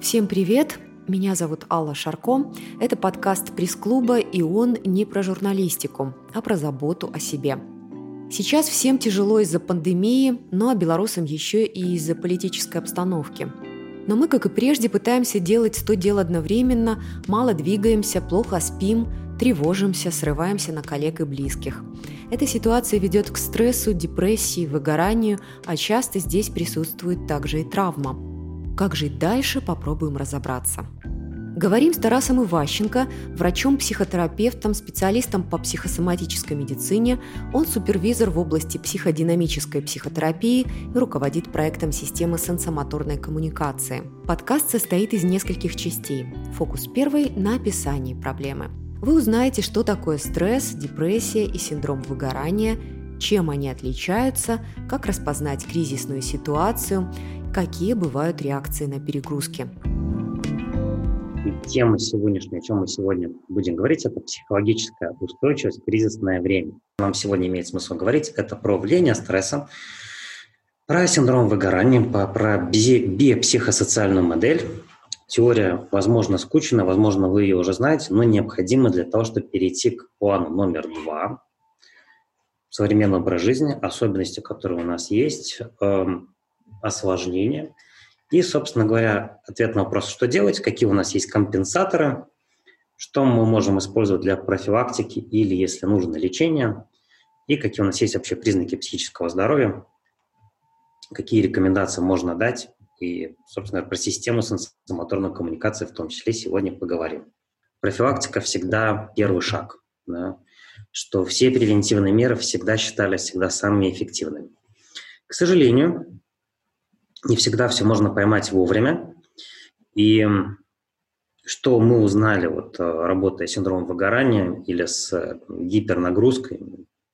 Всем привет! Меня зовут Алла Шарко. Это подкаст пресс-клуба, и он не про журналистику, а про заботу о себе. Сейчас всем тяжело из-за пандемии, ну а белорусам еще и из-за политической обстановки. Но мы, как и прежде, пытаемся делать сто дел одновременно, мало двигаемся, плохо спим, тревожимся, срываемся на коллег и близких. Эта ситуация ведет к стрессу, депрессии, выгоранию, а часто здесь присутствует также и травма – как жить дальше, попробуем разобраться. Говорим с Тарасом Иващенко, врачом-психотерапевтом, специалистом по психосоматической медицине. Он супервизор в области психодинамической психотерапии и руководит проектом системы сенсомоторной коммуникации. Подкаст состоит из нескольких частей. Фокус первый – на описании проблемы. Вы узнаете, что такое стресс, депрессия и синдром выгорания, чем они отличаются, как распознать кризисную ситуацию какие бывают реакции на перегрузки. Тема сегодняшняя, о чем мы сегодня будем говорить, это психологическая устойчивость в кризисное время. Нам сегодня имеет смысл говорить это про влияние стресса, про синдром выгорания, про биопсихосоциальную модель. Теория, возможно, скучная, возможно, вы ее уже знаете, но необходима для того, чтобы перейти к плану номер два современный образ жизни, особенности, которые у нас есть, эм, осложнения. И, собственно говоря, ответ на вопрос, что делать, какие у нас есть компенсаторы, что мы можем использовать для профилактики или, если нужно, лечения, и какие у нас есть вообще признаки психического здоровья, какие рекомендации можно дать, и, собственно, про систему сенсомоторной коммуникации в том числе сегодня поговорим. Профилактика всегда первый шаг, да, что все превентивные меры всегда считались всегда самыми эффективными. К сожалению, не всегда все можно поймать вовремя. И что мы узнали, вот, э, работая с синдромом выгорания или с гипернагрузкой,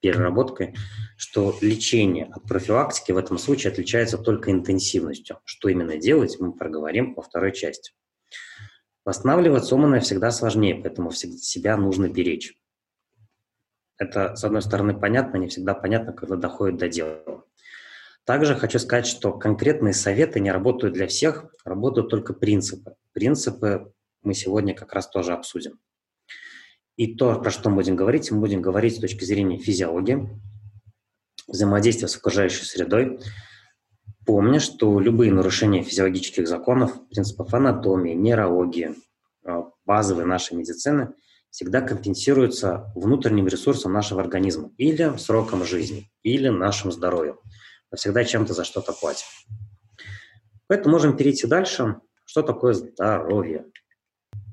переработкой, что лечение от профилактики в этом случае отличается только интенсивностью. Что именно делать, мы проговорим во второй части. Восстанавливаться умное всегда сложнее, поэтому себя нужно беречь. Это, с одной стороны, понятно, не всегда понятно, когда доходит до дела. Также хочу сказать, что конкретные советы не работают для всех, работают только принципы. Принципы мы сегодня как раз тоже обсудим. И то, про что мы будем говорить, мы будем говорить с точки зрения физиологии, взаимодействия с окружающей средой, помня, что любые нарушения физиологических законов, принципов анатомии, нейрологии, э, базовой нашей медицины всегда компенсируются внутренним ресурсом нашего организма или сроком жизни, или нашим здоровьем мы всегда чем-то за что-то платим. Поэтому можем перейти дальше. Что такое здоровье?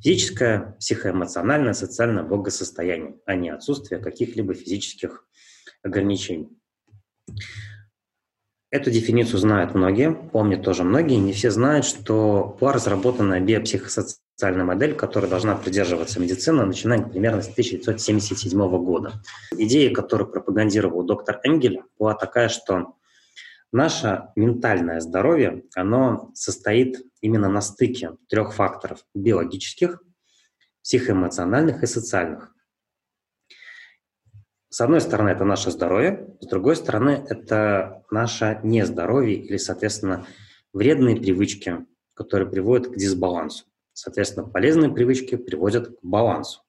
Физическое, психоэмоциональное, социальное благосостояние, а не отсутствие каких-либо физических ограничений. Эту дефиницию знают многие, помнят тоже многие. Не все знают, что была разработана биопсихосоциальная модель, которая должна придерживаться медицина, начиная примерно с 1977 года. Идея, которую пропагандировал доктор Энгель, была такая, что Наше ментальное здоровье, оно состоит именно на стыке трех факторов – биологических, психоэмоциональных и социальных. С одной стороны, это наше здоровье, с другой стороны, это наше нездоровье или, соответственно, вредные привычки, которые приводят к дисбалансу. Соответственно, полезные привычки приводят к балансу.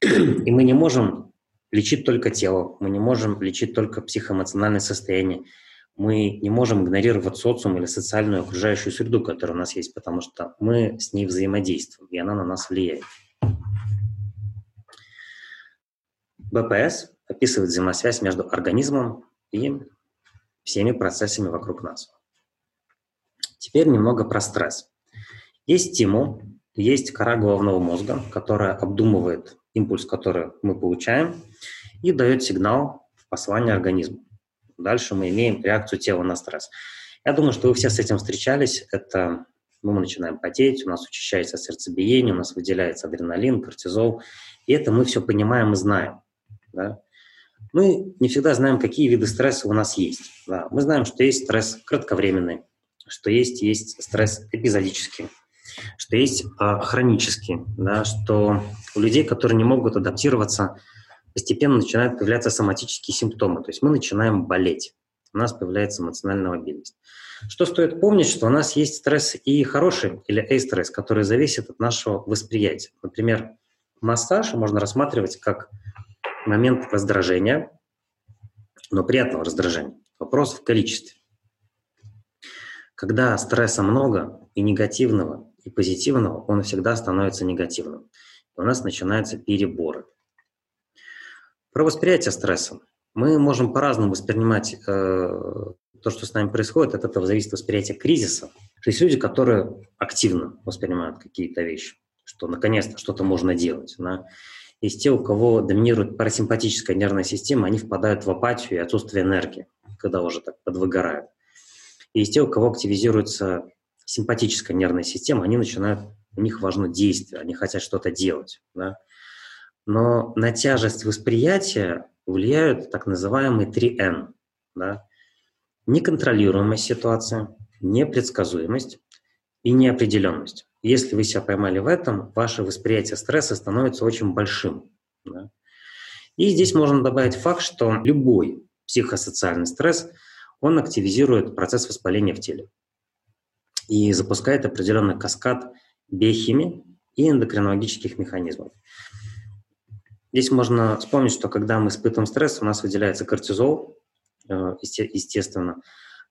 И мы не можем лечить только тело, мы не можем лечить только психоэмоциональное состояние, мы не можем игнорировать социум или социальную окружающую среду, которая у нас есть, потому что мы с ней взаимодействуем, и она на нас влияет. БПС описывает взаимосвязь между организмом и всеми процессами вокруг нас. Теперь немного про стресс. Есть стимул, есть кора головного мозга, которая обдумывает импульс, который мы получаем, и дает сигнал в послание организму. Дальше мы имеем реакцию тела на стресс. Я думаю, что вы все с этим встречались. Это мы начинаем потеть, у нас учащается сердцебиение, у нас выделяется адреналин, кортизол. И это мы все понимаем и знаем. Да? Мы не всегда знаем, какие виды стресса у нас есть. Да? Мы знаем, что есть стресс кратковременный, что есть, есть стресс эпизодический, что есть э, хронический, да, что у людей, которые не могут адаптироваться, постепенно начинают появляться соматические симптомы, то есть мы начинаем болеть, у нас появляется эмоциональная мобильность. Что стоит помнить, что у нас есть стресс и хороший, или эйстресс, который зависит от нашего восприятия. Например, массаж можно рассматривать как момент раздражения, но приятного раздражения. Вопрос в количестве. Когда стресса много и негативного, и позитивного, он всегда становится негативным. У нас начинаются переборы. Про восприятие стресса. Мы можем по-разному воспринимать э, то, что с нами происходит. От этого зависит восприятие кризиса. То есть люди, которые активно воспринимают какие-то вещи, что наконец-то что-то можно делать. Да? Есть те, у кого доминирует парасимпатическая нервная система, они впадают в апатию и отсутствие энергии, когда уже так подвыгорают. И есть те, у кого активизируется симпатическая нервная система, они начинают, у них важно действие, они хотят что-то делать. Да? Но на тяжесть восприятия влияют так называемые 3Н. Да? Неконтролируемая ситуация, непредсказуемость и неопределенность. Если вы себя поймали в этом, ваше восприятие стресса становится очень большим. Да? И здесь можно добавить факт, что любой психосоциальный стресс, он активизирует процесс воспаления в теле и запускает определенный каскад биохимии и эндокринологических механизмов. Здесь можно вспомнить, что когда мы испытываем стресс, у нас выделяется кортизол, э, естественно,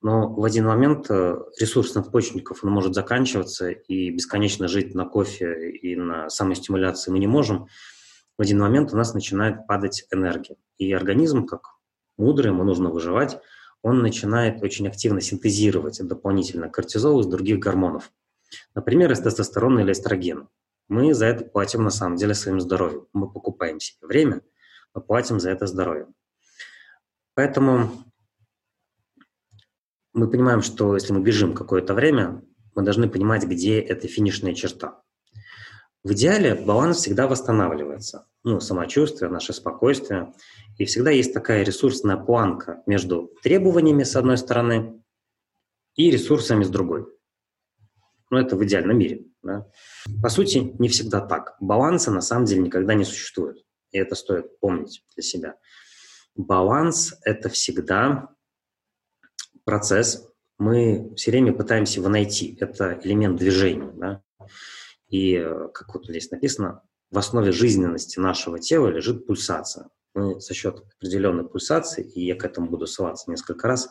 но в один момент э, ресурс надпочечников он может заканчиваться, и бесконечно жить на кофе и на самостимуляции мы не можем. В один момент у нас начинает падать энергия. И организм, как мудрый, ему нужно выживать, он начинает очень активно синтезировать дополнительно кортизол из других гормонов. Например, из тестостерона или эстрогена. Мы за это платим на самом деле своим здоровьем. Мы покупаем себе время, мы платим за это здоровье. Поэтому мы понимаем, что если мы бежим какое-то время, мы должны понимать, где эта финишная черта. В идеале баланс всегда восстанавливается. Ну, самочувствие, наше спокойствие. И всегда есть такая ресурсная планка между требованиями с одной стороны и ресурсами с другой. Ну, это в идеальном мире. Да? По сути, не всегда так. Баланса на самом деле никогда не существует. И это стоит помнить для себя. Баланс – это всегда процесс. Мы все время пытаемся его найти. Это элемент движения. Да? И, э, как вот здесь написано, в основе жизненности нашего тела лежит пульсация. Мы за счет определенной пульсации, и я к этому буду ссылаться несколько раз,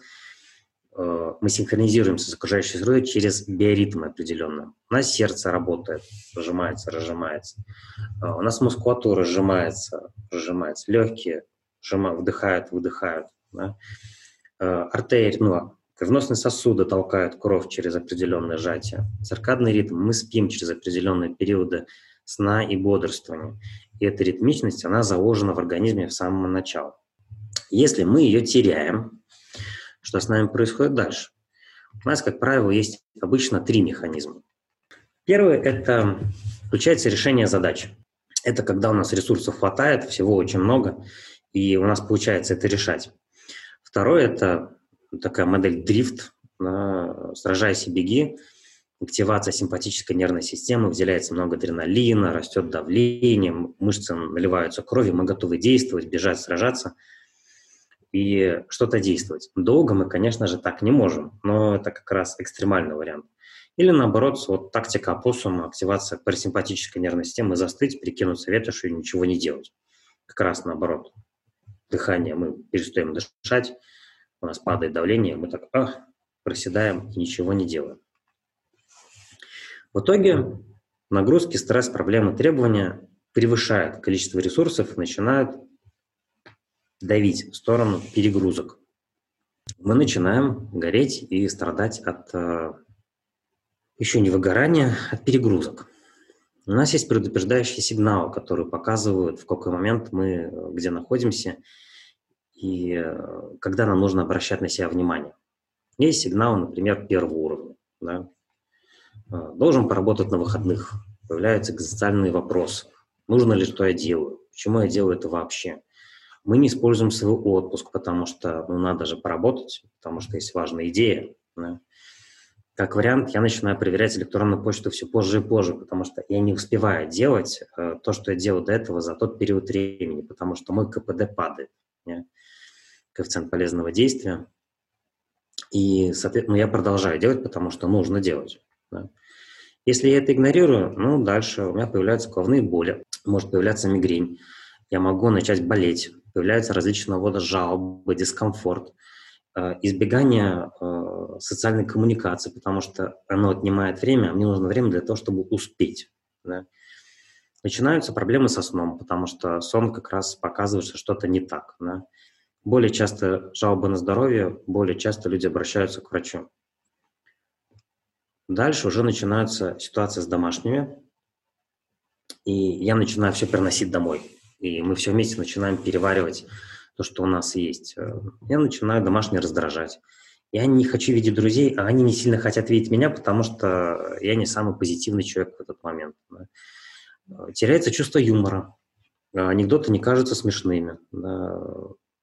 мы синхронизируемся с окружающей средой через биоритмы определенные. У нас сердце работает, сжимается, разжимается. Э, у нас мускулатура сжимается, разжимается. Легкие сжимают, вдыхают, выдыхают. Да? Артерии, ну, Кровеносные сосуды толкают кровь через определенное сжатие. Циркадный ритм. Мы спим через определенные периоды сна и бодрствования. И эта ритмичность, она заложена в организме в самого начала. Если мы ее теряем, что с нами происходит дальше? У нас, как правило, есть обычно три механизма. Первый – это включается решение задач. Это когда у нас ресурсов хватает, всего очень много, и у нас получается это решать. Второе – это такая модель дрифт, сражайся, беги, активация симпатической нервной системы, выделяется много адреналина, растет давление, мышцы наливаются кровью, мы готовы действовать, бежать, сражаться и что-то действовать. Долго мы, конечно же, так не можем, но это как раз экстремальный вариант. Или наоборот, вот тактика опоссума, активация парасимпатической нервной системы, застыть, прикинуться ветошью и ничего не делать. Как раз наоборот. Дыхание, мы перестаем дышать, у нас падает давление, мы так ах, проседаем и ничего не делаем. В итоге нагрузки, стресс, проблемы, требования превышают количество ресурсов начинают давить в сторону перегрузок. Мы начинаем гореть и страдать от э, еще не выгорания, от перегрузок. У нас есть предупреждающие сигналы, которые показывают, в какой момент мы э, где находимся и э, когда нам нужно обращать на себя внимание. Есть сигналы, например, первого уровня. Да? Должен поработать на выходных. Появляются экзистенциальные вопросы. Нужно ли, что я делаю? Почему я делаю это вообще? Мы не используем свой отпуск, потому что ну, надо же поработать, потому что есть важная идея. Да? Как вариант, я начинаю проверять электронную почту все позже и позже, потому что я не успеваю делать э, то, что я делал до этого за тот период времени, потому что мой КПД падает. Yeah? коэффициент полезного действия. И, соответственно, я продолжаю делать, потому что нужно делать. Да. Если я это игнорирую, ну, дальше у меня появляются головные боли, может появляться мигрень, я могу начать болеть, появляются различного рода жалобы, дискомфорт, э, избегание э, социальной коммуникации, потому что оно отнимает время, а мне нужно время для того, чтобы успеть. Да. Начинаются проблемы со сном, потому что сон как раз показывает, что что-то не так. Да. Более часто жалобы на здоровье, более часто люди обращаются к врачу. Дальше уже начинаются ситуации с домашними, и я начинаю все переносить домой. И мы все вместе начинаем переваривать то, что у нас есть. Я начинаю домашние раздражать. Я не хочу видеть друзей, а они не сильно хотят видеть меня, потому что я не самый позитивный человек в этот момент. Теряется чувство юмора. Анекдоты не кажутся смешными.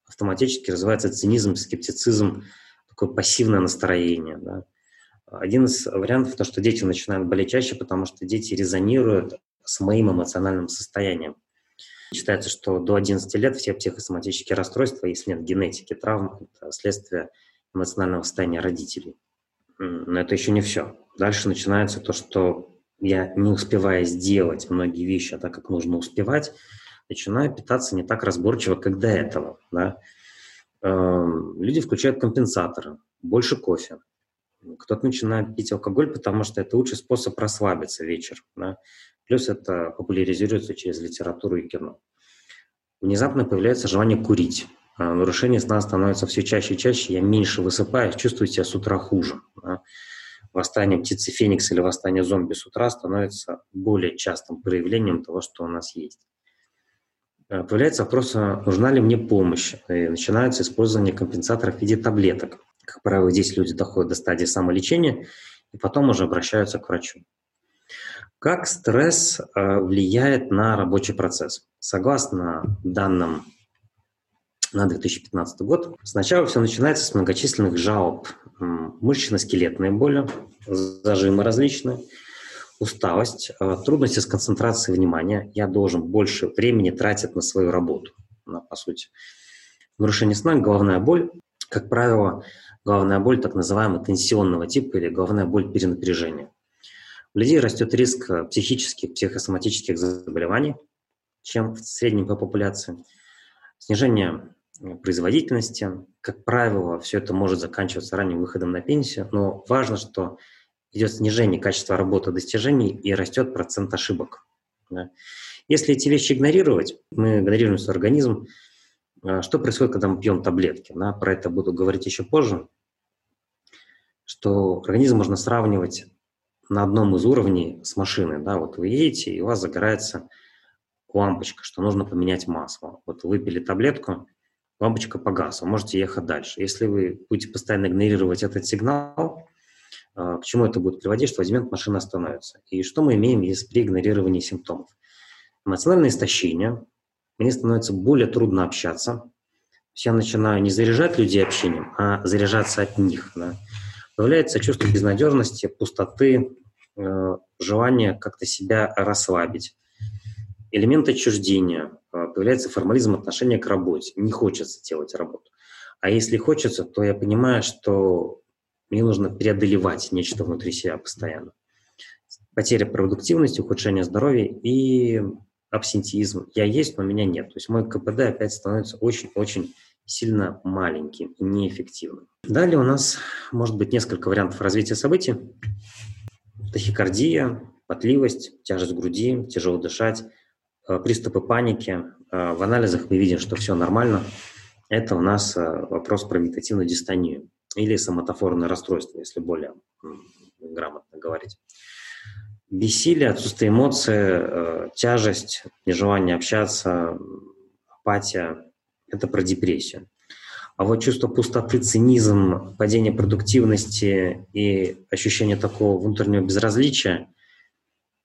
Автоматически развивается цинизм, скептицизм, такое пассивное настроение. Один из вариантов то, что дети начинают болеть чаще, потому что дети резонируют с моим эмоциональным состоянием. Считается, что до 11 лет все психосоматические расстройства, если нет генетики травм, это следствие эмоционального состояния родителей. Но это еще не все. Дальше начинается то, что я, не успевая сделать многие вещи, а так как нужно успевать, начинаю питаться не так разборчиво, как до этого. Да? Эм, люди включают компенсаторы, больше кофе, кто-то начинает пить алкоголь, потому что это лучший способ расслабиться вечер. Да? Плюс это популяризируется через литературу и кино. Внезапно появляется желание курить. А нарушение сна становится все чаще и чаще. Я меньше высыпаюсь, чувствую себя с утра хуже. Да? Восстание птицы Феникс или восстание зомби с утра становится более частым проявлением того, что у нас есть. А появляется вопрос, а нужна ли мне помощь. И начинается использование компенсаторов в виде таблеток. Как правило, здесь люди доходят до стадии самолечения и потом уже обращаются к врачу. Как стресс э, влияет на рабочий процесс? Согласно данным на 2015 год, сначала все начинается с многочисленных жалоб. Мышечно-скелетные боли, зажимы различные, усталость, э, трудности с концентрацией внимания. Я должен больше времени тратить на свою работу, по сути. Нарушение сна, головная боль. Как правило, головная боль так называемого тенсионного типа или головная боль перенапряжения. У людей растет риск э, психических, психосоматических заболеваний, чем в среднем по популяции. Снижение э, производительности. Как правило, все это может заканчиваться ранним выходом на пенсию, но важно, что идет снижение качества работы достижений и растет процент ошибок. Да. Если эти вещи игнорировать, мы игнорируем свой организм, э, что происходит, когда мы пьем таблетки? Да? Про это буду говорить еще позже что организм можно сравнивать на одном из уровней с машиной. Да? Вот вы едете, и у вас загорается лампочка, что нужно поменять масло. Вот выпили таблетку, лампочка погасла, можете ехать дальше. Если вы будете постоянно игнорировать этот сигнал, а, к чему это будет приводить, что в один момент машина остановится. И что мы имеем если при игнорировании симптомов? Эмоциональное истощение, мне становится более трудно общаться, я начинаю не заряжать людей общением, а заряжаться от них. Да? Появляется чувство безнадежности, пустоты, э, желание как-то себя расслабить. Элемент отчуждения, э, появляется формализм отношения к работе. Не хочется делать работу. А если хочется, то я понимаю, что мне нужно преодолевать нечто внутри себя постоянно. Потеря продуктивности, ухудшение здоровья и абсентиизм. Я есть, но меня нет. То есть мой КПД опять становится очень-очень сильно маленьким и неэффективным. Далее у нас может быть несколько вариантов развития событий. Тахикардия, потливость, тяжесть груди, тяжело дышать, э, приступы паники. Э, в анализах мы видим, что все нормально. Это у нас э, вопрос про вегетативную дистонию или соматофорное расстройство, если более грамотно говорить. Бессилие, отсутствие эмоций, тяжесть, нежелание общаться, апатия, это про депрессию. А вот чувство пустоты, цинизм, падение продуктивности и ощущение такого внутреннего безразличия,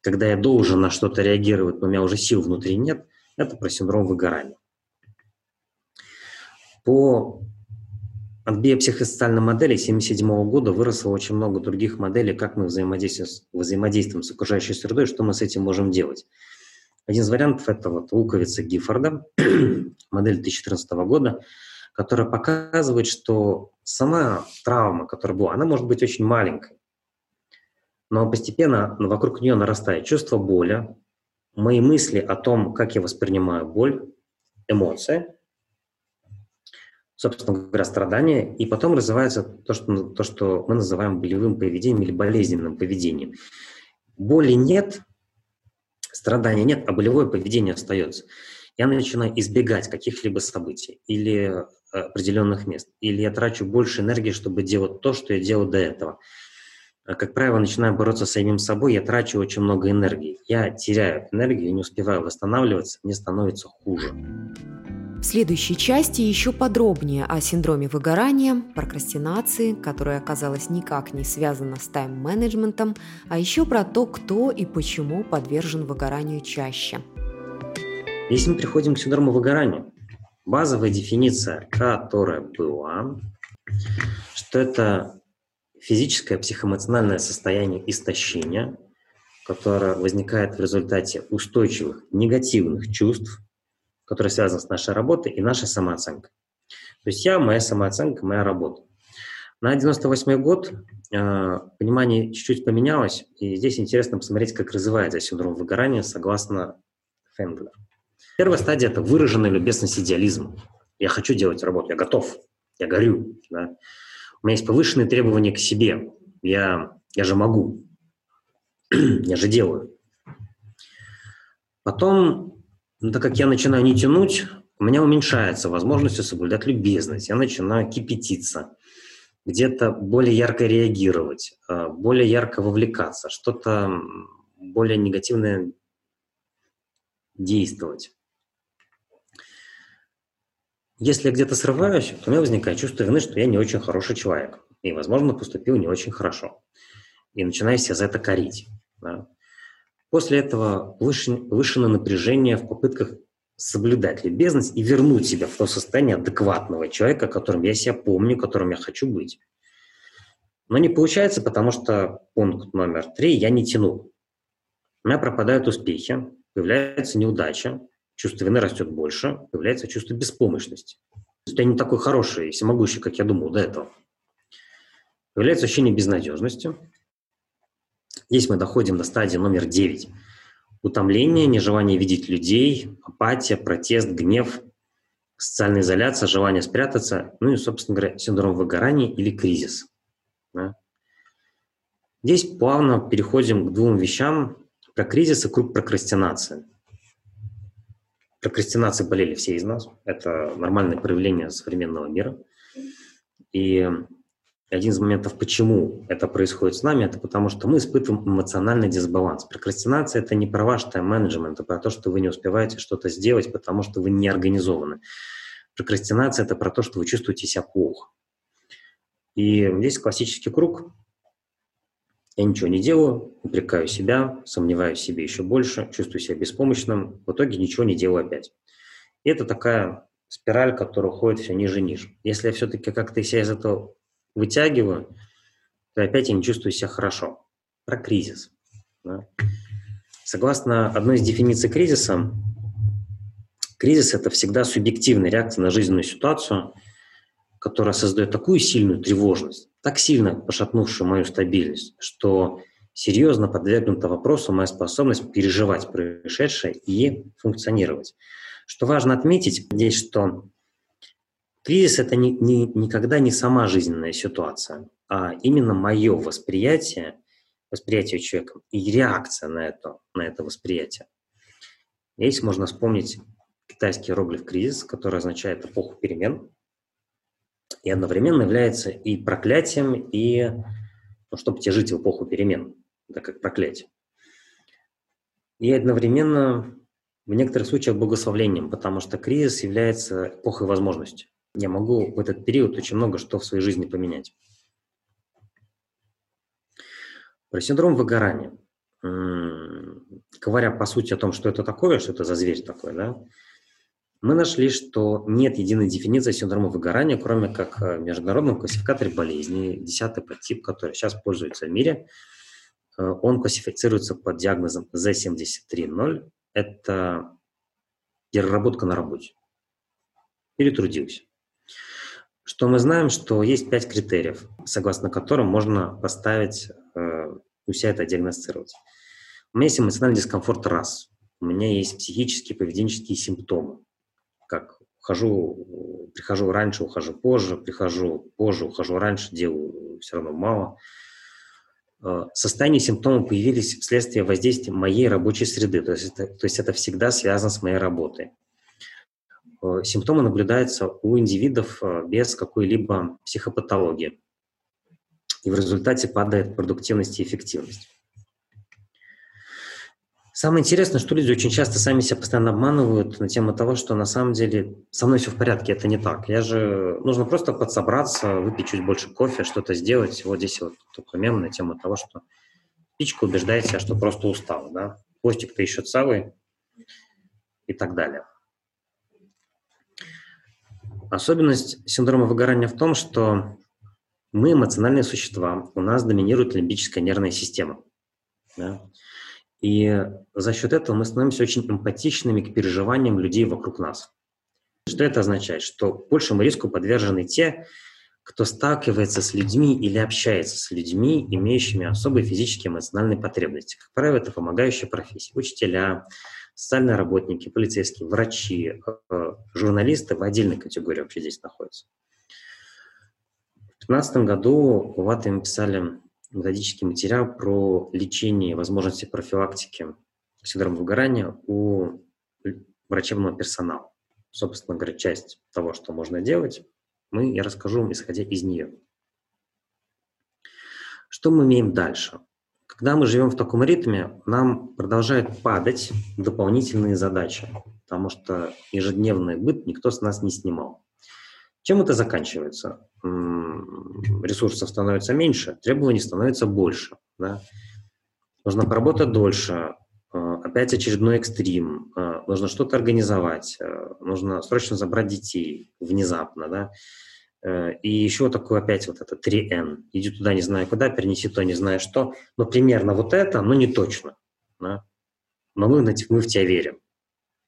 когда я должен на что-то реагировать, но у меня уже сил внутри нет, это про синдром выгорания. По от биопсихосоциальной модели 1977 года выросло очень много других моделей, как мы взаимодействуем, взаимодействуем с окружающей средой, что мы с этим можем делать. Один из вариантов – это вот луковица Гиффорда, модель 2014 года, которая показывает, что сама травма, которая была, она может быть очень маленькой, но постепенно вокруг нее нарастает чувство боли, мои мысли о том, как я воспринимаю боль, эмоции, собственно говоря, страдания, и потом развивается то, что, то, что мы называем болевым поведением или болезненным поведением. Боли нет, страдания нет, а болевое поведение остается. Я начинаю избегать каких-либо событий или э, определенных мест, или я трачу больше энергии, чтобы делать то, что я делал до этого – а, как правило, начинаю бороться с самим собой, я трачу очень много энергии. Я теряю энергию, не успеваю восстанавливаться, мне становится хуже. В следующей части еще подробнее о синдроме выгорания, прокрастинации, которая оказалась никак не связана с тайм-менеджментом, а еще про то, кто и почему подвержен выгоранию чаще. Если мы приходим к синдрому выгорания, базовая дефиниция, которая была, что это физическое, психоэмоциональное состояние истощения, которое возникает в результате устойчивых негативных чувств, которые связаны с нашей работой и нашей самооценкой. То есть я, моя самооценка, моя работа. На 98 год э, понимание чуть-чуть поменялось, и здесь интересно посмотреть, как развивается синдром выгорания согласно Фенглер. Первая стадия – это выраженная любезность идеализма. Я хочу делать работу, я готов, я горю. Да? У меня есть повышенные требования к себе. Я, я же могу. я же делаю. Потом, ну, так как я начинаю не тянуть, у меня уменьшается возможность соблюдать любезность. Я начинаю кипятиться, где-то более ярко реагировать, э, более ярко вовлекаться, что-то более негативное действовать. Если я где-то срываюсь, то у меня возникает чувство вины, что я не очень хороший человек. И, возможно, поступил не очень хорошо. И начинаю себя за это корить. Да. После этого повышено напряжение в попытках соблюдать любезность и вернуть себя в то состояние адекватного человека, которым я себя помню, которым я хочу быть. Но не получается, потому что пункт номер три я не тяну. У меня пропадают успехи, появляется неудача, чувство вины растет больше, появляется чувство беспомощности. То есть я не такой хороший и всемогущий, как я думал до этого. Появляется ощущение безнадежности. Здесь мы доходим до стадии номер 9. Утомление, нежелание видеть людей, апатия, протест, гнев, социальная изоляция, желание спрятаться, ну и, собственно говоря, синдром выгорания или кризис. Да? Здесь плавно переходим к двум вещам про кризис и круг прокрастинации. Прокрастинацией болели все из нас. Это нормальное проявление современного мира. И один из моментов, почему это происходит с нами, это потому что мы испытываем эмоциональный дисбаланс. Прокрастинация – это не про ваш тайм-менеджмент, это про то, что вы не успеваете что-то сделать, потому что вы не организованы. Прокрастинация – это про то, что вы чувствуете себя плохо. И здесь классический круг я ничего не делаю, упрекаю себя, сомневаюсь в себе еще больше, чувствую себя беспомощным, в итоге ничего не делаю опять. И это такая спираль, которая уходит все ниже и ниже. Если я все-таки как-то себя из этого вытягиваю, то опять я не чувствую себя хорошо. Про кризис. Да? Согласно одной из дефиниций кризиса, кризис – это всегда субъективная реакция на жизненную ситуацию, которая создает такую сильную тревожность, так сильно пошатнувшую мою стабильность, что серьезно подвергнута вопросу моя способность переживать происшедшее и функционировать. Что важно отметить здесь, что кризис – это не, не, никогда не сама жизненная ситуация, а именно мое восприятие, восприятие человека и реакция на это, на это восприятие. Здесь можно вспомнить китайский иероглиф «кризис», который означает эпоху перемен – и одновременно является и проклятием, и ну, чтобы тебе жить в эпоху перемен, это как проклятие. И одновременно в некоторых случаях благословлением, потому что кризис является эпохой возможностей. Я могу в этот период очень много что в своей жизни поменять. Про синдром выгорания. Говоря по сути о том, что это такое, что это за зверь такой, да, мы нашли, что нет единой дефиниции синдрома выгорания, кроме как в международном классификаторе болезней, десятый подтип, который сейчас пользуется в мире. Э, он классифицируется под диагнозом Z73.0. Это переработка на работе. Перетрудился. Что мы знаем, что есть пять критериев, согласно которым можно поставить, э, у себя это диагностировать. У меня есть эмоциональный дискомфорт раз. У меня есть психические, поведенческие симптомы, как хожу, прихожу раньше, ухожу позже, прихожу позже, ухожу раньше, делаю все равно мало. Э, состояние симптомов появились вследствие воздействия моей рабочей среды, то есть это, то есть это всегда связано с моей работой. Э, симптомы наблюдаются у индивидов э, без какой-либо психопатологии. И в результате падает продуктивность и эффективность. Самое интересное, что люди очень часто сами себя постоянно обманывают на тему того, что на самом деле со мной все в порядке, это не так. Я же, нужно просто подсобраться, выпить чуть больше кофе, что-то сделать. Вот здесь вот только мем на тему того, что птичка убеждает себя, что просто устал, да. Хвостик-то еще целый и так далее. Особенность синдрома выгорания в том, что мы эмоциональные существа, у нас доминирует лимбическая нервная система. Да? И за счет этого мы становимся очень эмпатичными к переживаниям людей вокруг нас. Что это означает? Что большему риску подвержены те, кто сталкивается с людьми или общается с людьми, имеющими особые физические и эмоциональные потребности. Как правило, это помогающие профессии. Учителя, социальные работники, полицейские, врачи, э, журналисты в отдельной категории вообще здесь находятся. В 2015 году в ВАТе писали методический материал про лечение возможности профилактики синдрома выгорания у врачебного персонала. Собственно говоря, часть того, что можно делать, мы, я расскажу вам, исходя из нее. Что мы имеем дальше? Когда мы живем в таком ритме, нам продолжают падать дополнительные задачи, потому что ежедневный быт никто с нас не снимал. Чем это заканчивается? Ресурсов становится меньше, требований становится больше. Да? Нужно поработать дольше, а, опять очередной экстрим, а, нужно что-то организовать, а, нужно срочно забрать детей внезапно, да, Э, и еще такое опять вот это 3N. Иди туда, не знаю куда, перенеси то, не знаю что. Но примерно вот это, но не точно. Да? Но мы, мы в тебя верим.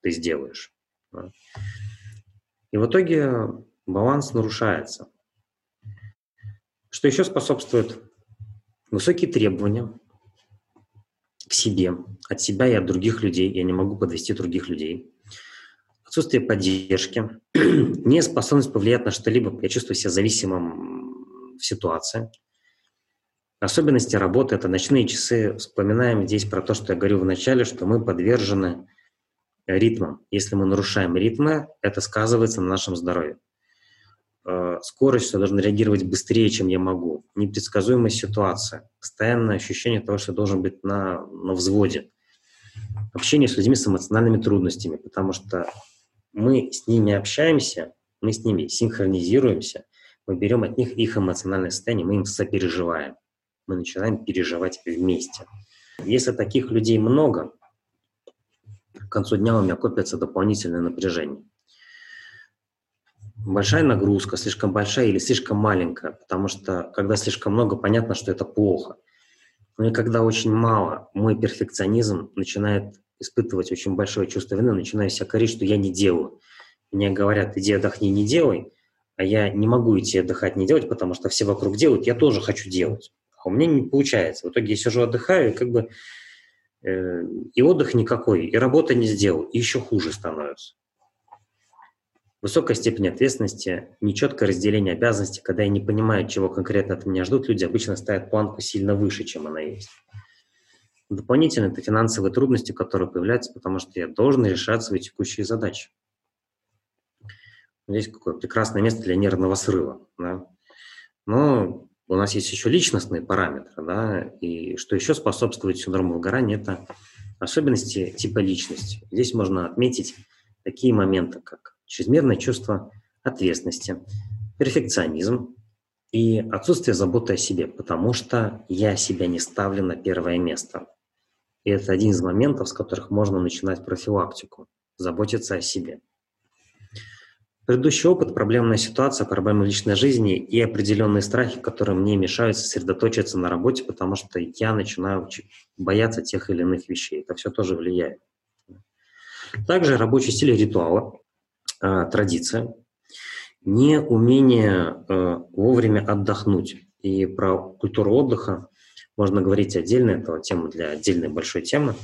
Ты сделаешь. Да? И в итоге баланс нарушается. Что еще способствует? Высокие требования к себе, от себя и от других людей. Я не могу подвести других людей отсутствие поддержки, неспособность повлиять на что-либо, я чувствую себя зависимым в ситуации. Особенности работы – это ночные часы. Вспоминаем здесь про то, что я говорил в начале, что мы подвержены ритмам. Если мы нарушаем ритмы, это сказывается на нашем здоровье. Э, скорость, я должен реагировать быстрее, чем я могу. Непредсказуемая ситуация. Постоянное ощущение того, что я должен быть на, на взводе. Общение с людьми с эмоциональными трудностями, потому что мы с ними общаемся, мы с ними синхронизируемся, мы берем от них их эмоциональное состояние, мы им сопереживаем, мы начинаем переживать вместе. Если таких людей много, к концу дня у меня копится дополнительное напряжение. Большая нагрузка, слишком большая или слишком маленькая, потому что когда слишком много, понятно, что это плохо. Но и когда очень мало, мой перфекционизм начинает испытывать очень большое чувство вины, начинаю себя корить, что я не делаю. Мне говорят, иди отдохни, не делай, а я не могу идти отдыхать, не делать, потому что все вокруг делают, я тоже хочу делать. А у меня не получается. В итоге я сижу, отдыхаю, и как бы э, и отдых никакой, и работа не сделал, и еще хуже становится. Высокая степень ответственности, нечеткое разделение обязанностей, когда я не понимаю, чего конкретно от меня ждут, люди обычно ставят планку сильно выше, чем она есть. Дополнительно это финансовые трудности, которые появляются, потому что я должен решать свои текущие задачи. Здесь какое прекрасное место для нервного срыва. Да? Но у нас есть еще личностные параметры, да, и что еще способствует синдрому выгорания, это особенности типа личности. Здесь можно отметить такие моменты, как чрезмерное чувство ответственности, перфекционизм и отсутствие заботы о себе, потому что я себя не ставлю на первое место. И это один из моментов, с которых можно начинать профилактику, заботиться о себе. Предыдущий опыт, проблемная ситуация, проблемы личной жизни и определенные страхи, которые мне мешают сосредоточиться на работе, потому что я начинаю бояться тех или иных вещей. Это все тоже влияет. Также рабочий стиль ритуала, а, традиция. неумение э, вовремя отдохнуть. И про культуру отдыха можно говорить отдельно, это тема для отдельной большой темы,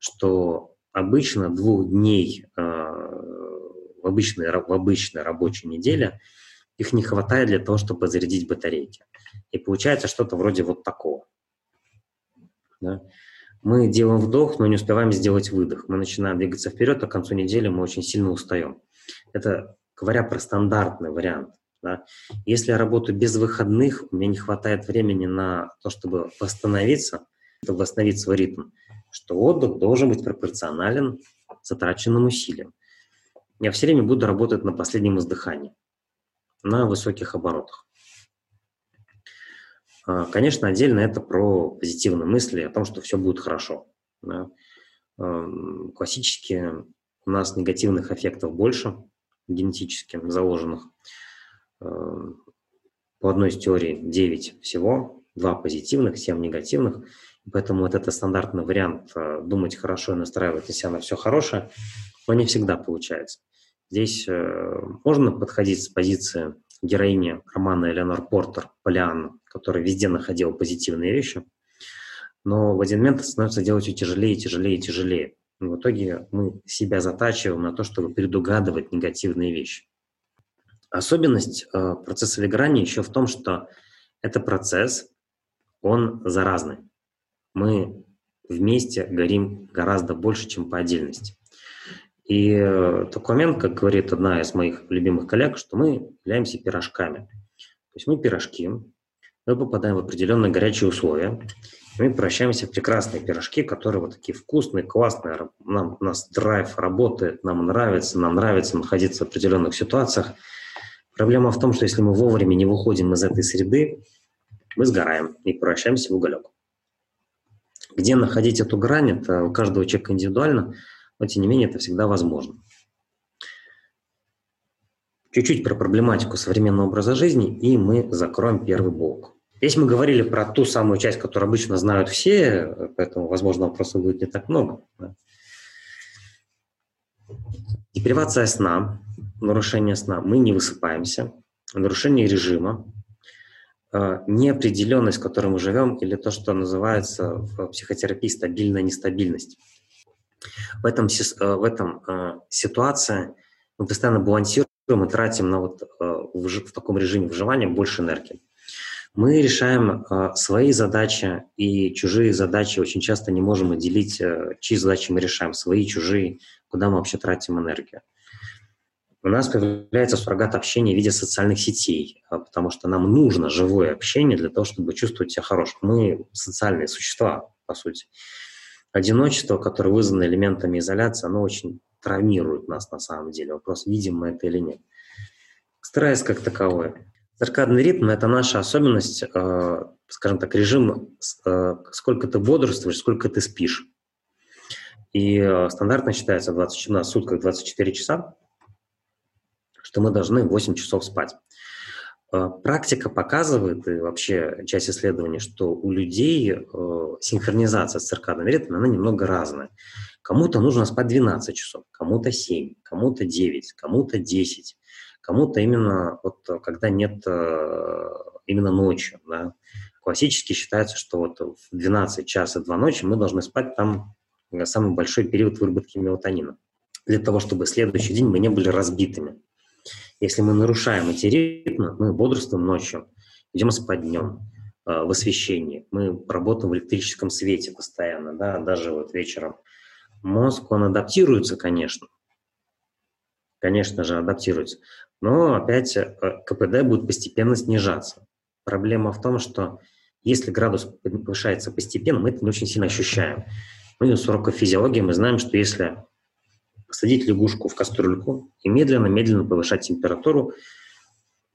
что обычно двух дней э, в, обычной, в обычной рабочей неделе их не хватает для того, чтобы зарядить батарейки. И получается что-то вроде вот такого. Да? Мы делаем вдох, но не успеваем сделать выдох. Мы начинаем двигаться вперед, а к концу недели мы очень сильно устаем. Это говоря про стандартный вариант. Да? Если я работаю без выходных, у меня не хватает времени на то, чтобы восстановиться, чтобы восстановить свой ритм, что отдых должен быть пропорционален затраченным усилиям. Я все время буду работать на последнем издыхании, на высоких оборотах. А, конечно, отдельно это про позитивные мысли о том, что все будет хорошо. Да? Классически у нас негативных эффектов больше, генетически заложенных. По одной из теорий 9 всего, 2 позитивных, 7 негативных. Поэтому вот это стандартный вариант э, думать хорошо и настраивать на себя на все хорошее, но не всегда получается. Здесь э, можно подходить с позиции героини романа Элеонор Портер, Полианна, которая везде находила позитивные вещи, но в один момент становится делать все тяжелее, тяжелее, тяжелее. И в итоге мы себя затачиваем на то, чтобы предугадывать негативные вещи. Особенность э, процесса выгорания еще в том, что это процесс, он заразный. Мы вместе горим гораздо больше, чем по отдельности. И э, такой момент, как говорит одна из моих любимых коллег, что мы являемся пирожками. То есть мы пирожки, мы попадаем в определенные горячие условия, мы превращаемся в прекрасные пирожки, которые вот такие вкусные, классные, нам, у нас драйв работает, нам нравится, нам нравится находиться в определенных ситуациях. Проблема в том, что если мы вовремя не выходим из этой среды, мы сгораем и превращаемся в уголек. Где находить эту грань, это у каждого человека индивидуально – но тем не менее это всегда возможно. Чуть-чуть про проблематику современного образа жизни, и мы закроем первый блок. Здесь мы говорили про ту самую часть, которую обычно знают все, поэтому, возможно, вопросов будет не так много. Депривация сна, нарушение сна, мы не высыпаемся, нарушение режима, э, неопределенность, в которой мы живем, или то, что называется в психотерапии стабильная нестабильность. В этом, э, в этом э, ситуация мы постоянно балансируем и тратим на вот, в, в таком режиме выживания больше энергии. Мы решаем свои задачи и чужие задачи очень часто не можем отделить, чьи задачи мы решаем, свои, чужие, куда мы вообще тратим энергию. У нас появляется суррогат общения в виде социальных сетей, потому что нам нужно живое общение для того, чтобы чувствовать себя хорошим. Мы социальные существа, по сути одиночество, которое вызвано элементами изоляции, оно очень травмирует нас на самом деле. Вопрос, видим мы это или нет. Стресс как таковой. Циркадный ритм – это наша особенность, э, скажем так, режим, э, сколько ты бодрствуешь, сколько ты спишь. И стандартно считается 20, на сутках 24 часа, что мы должны 8 часов спать. Э, практика показывает, и вообще часть исследований, что у людей э, синхронизация с циркадным ритмом, она немного разная. Кому-то нужно спать 12 часов, кому-то 7, кому-то 9, кому-то 10, кому-то именно вот э, когда нет именно ночью. Да. Классически считается, что вот в 12 часов 2 ночи мы должны спать там самый большой период выработки мелатонина для того, чтобы следующий день мы не были разбитыми. Если мы нарушаем эти ритмы, мы бодрствуем ночью, идем спать днем, э, в освещении, мы работаем в электрическом свете постоянно, да, даже вот вечером. Мозг, он адаптируется, конечно, конечно же, адаптируется, но опять э, КПД будет постепенно снижаться. Проблема в том, что если градус повышается постепенно, мы это не очень сильно ощущаем. Мы с урока физиологии мы знаем, что если посадить лягушку в кастрюльку и медленно-медленно повышать температуру,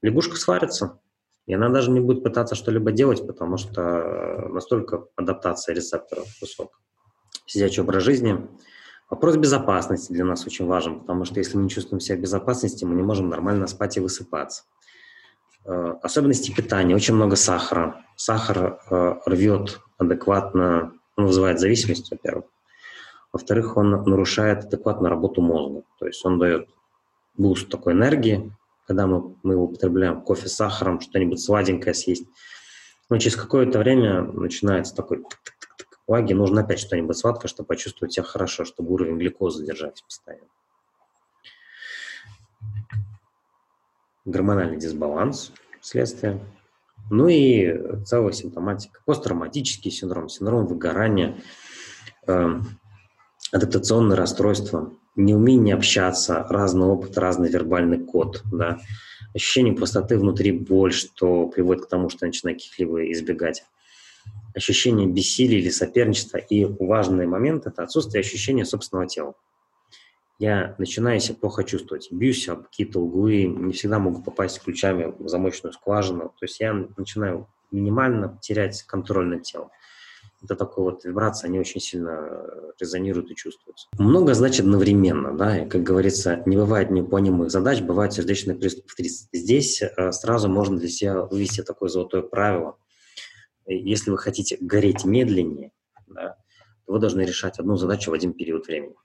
лягушка сварится, и она даже не будет пытаться что-либо делать, потому что настолько адаптация рецепторов высокая. Сидячий образ жизни. Вопрос безопасности для нас очень важен, потому что если мы не чувствуем себя в безопасности, мы не можем нормально спать и высыпаться. Э, особенности питания. Очень много сахара. Сахар э, рвет адекватно, ну, вызывает зависимость, во-первых. Во-вторых, он нарушает адекватную работу мозга. То есть он дает boost такой энергии, когда мы, мы употребляем кофе с сахаром, что-нибудь сладенькое съесть. Но через какое-то время начинается такой лаги, нужно опять что-нибудь сладкое, чтобы почувствовать себя хорошо, чтобы уровень глюкозы держать постоянно. Гормональный дисбаланс следствие. Ну и целая симптоматика. Посттравматический синдром, синдром выгорания, э, адаптационные расстройства, неумение общаться, разный опыт, разный вербальный код, да, ощущение пустоты внутри, боль, что приводит к тому, что начинает каких-либо избегать, ощущение бессилия или соперничества, и важный момент – это отсутствие ощущения собственного тела. Я начинаю себя плохо чувствовать, бьюсь об какие-то углы, не всегда могу попасть ключами в замочную скважину, то есть я начинаю минимально терять контроль над телом это такая вот вибрация, они очень сильно резонируют и чувствуются. Много значит одновременно, да, и, как говорится, не бывает невыполнимых задач, бывает сердечный приступ в 30. Здесь э, сразу можно для себя вывести такое золотое правило. Если вы хотите гореть медленнее, да, то вы должны решать одну задачу в один период времени.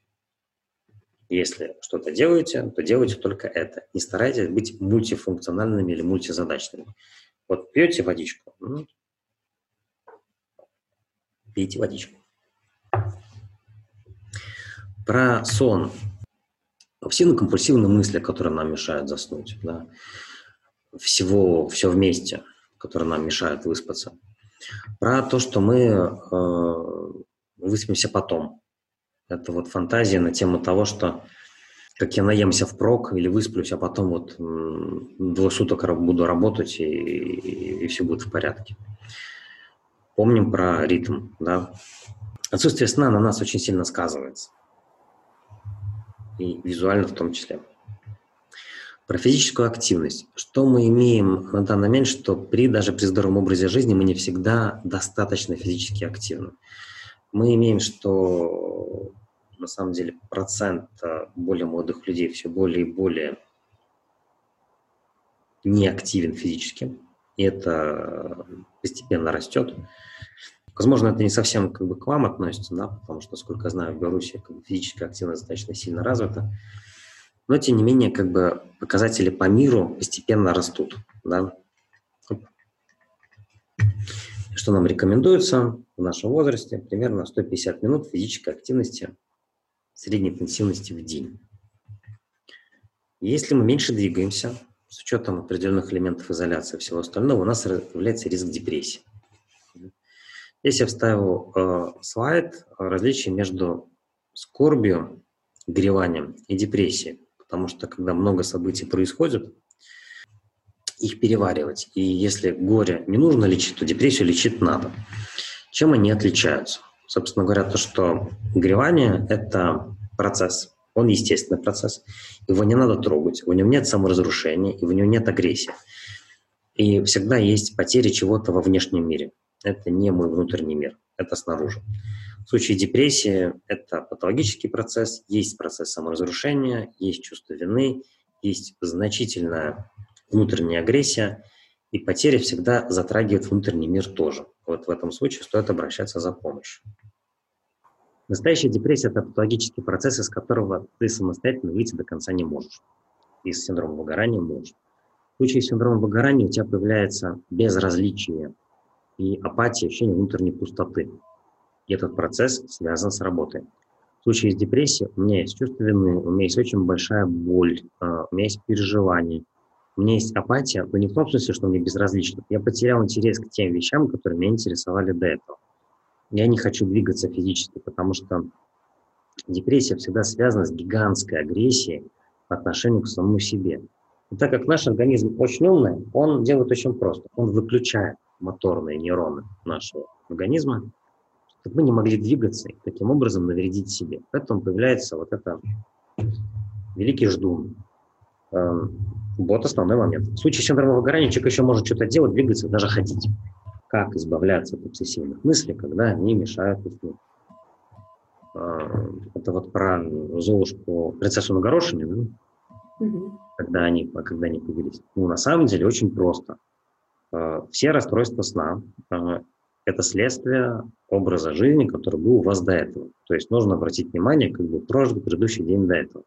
Если что-то делаете, то делайте только это. Не старайтесь быть мультифункциональными или мультизадачными. Вот пьете водичку, ну, пейте водичку. Про сон. Обсессивно-компульсивные мысли, которые нам мешают заснуть. Да? Всего, все вместе, которые нам мешают выспаться. Про то, что мы э, выспимся потом. Это вот фантазия на тему того, что как я наемся впрок или высплюсь, а потом вот двое суток буду работать и, и, и все будет в порядке. Помним про ритм, да. Отсутствие сна на нас очень сильно сказывается. И визуально в том числе. Про физическую активность. Что мы имеем на данный момент, что при, даже при здоровом образе жизни мы не всегда достаточно физически активны. Мы имеем, что на самом деле процент э, более молодых людей все более и более неактивен физически. И это постепенно растет. Возможно, это не совсем как бы к вам относится, да, потому что, насколько я знаю, в Беларуси как бы, физическая активность достаточно сильно развита. Но, тем не менее, как бы показатели по миру постепенно растут. Да. Что нам рекомендуется в нашем возрасте? Примерно 150 минут физической активности средней интенсивности в день. Если мы меньше двигаемся, с учетом определенных элементов изоляции и всего остального, у нас появляется риск депрессии. Здесь я вставил э, слайд различия между скорбью, гореванием и депрессией, потому что когда много событий происходит, их переваривать. И если горе не нужно лечить, то депрессию лечить надо. Чем они отличаются? Собственно говоря, то, что горевание – это процесс, он естественный процесс, его не надо трогать, в нем нет саморазрушения, и в нем нет агрессии. И всегда есть потери чего-то во внешнем мире. Это не мой внутренний мир, это снаружи. В случае депрессии это патологический процесс, есть процесс саморазрушения, есть чувство вины, есть значительная внутренняя агрессия, и потери всегда затрагивают внутренний мир тоже. Вот в этом случае стоит обращаться за помощью. Настоящая депрессия – это патологический процесс, из которого ты самостоятельно выйти до конца не можешь. Из синдрома выгорания можешь. В случае синдрома выгорания у тебя появляется безразличие и апатия, ощущение внутренней пустоты. И этот процесс связан с работой. В случае с депрессией у меня есть чувство вины, у меня есть очень большая боль, а, у меня есть переживания, у меня есть апатия, но не в том смысле, что мне безразлично. Я потерял интерес к тем вещам, которые меня интересовали до этого я не хочу двигаться физически, потому что депрессия всегда связана с гигантской агрессией по отношению к самому себе. И так как наш организм очень умный, он делает очень просто. Он выключает моторные нейроны нашего организма, чтобы мы не могли двигаться и таким образом навредить себе. Поэтому появляется вот это великий ждун. Эм, вот основной момент. В случае синдрома выгорания человек еще может что-то делать, двигаться, даже ходить как избавляться от обсессивных мыслей, когда они мешают уснуть. А, это вот про Золушку, принцессу на горошине, да? угу. когда, они, когда они появились. Ну, на самом деле очень просто. А, все расстройства сна а, – это следствие образа жизни, который был у вас до этого. То есть нужно обратить внимание, как бы прожит предыдущий день до этого.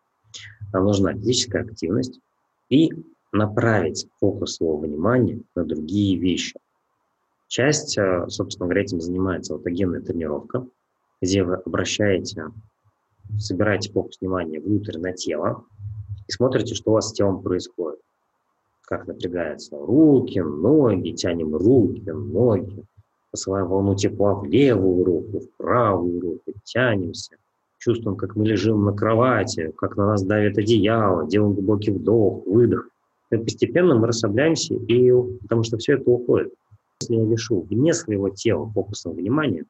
Нам нужна физическая активность и направить фокус своего внимания на другие вещи. Часть, э, собственно говоря, этим занимается аутогенная тренировка, где вы обращаете, собираете фокус внимания внутрь на тело и смотрите, что у вас с телом происходит. Как напрягаются руки, ноги, тянем руки, ноги, посылаем волну тепла в левую руку, в правую руку, тянемся, чувствуем, как мы лежим на кровати, как на нас давит одеяло, делаем глубокий вдох, выдох. И постепенно мы расслабляемся, и, потому что все это уходит. Если я вешу вне своего тела фокусом внимания,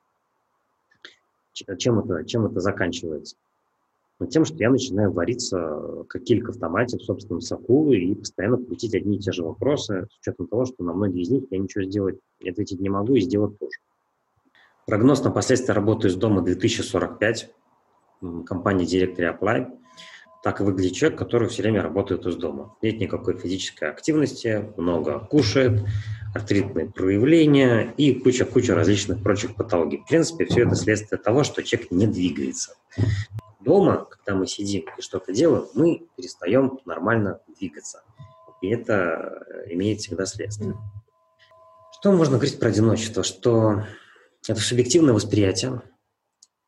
чем это, чем это заканчивается? Ну, тем, что я начинаю вариться, как килька в томате, в собственном соку, и постоянно крутить одни и те же вопросы, с учетом того, что на многие из них я ничего сделать, ответить не могу и сделать тоже. Прогноз на последствия работы из дома 2045 компании Directory Apply, так выглядит человек, который все время работает из дома. Нет никакой физической активности, много кушает, артритные проявления и куча-куча различных прочих патологий. В принципе, все это следствие того, что человек не двигается. Дома, когда мы сидим и что-то делаем, мы перестаем нормально двигаться. И это имеет всегда следствие. Что можно говорить про одиночество? Что это субъективное восприятие,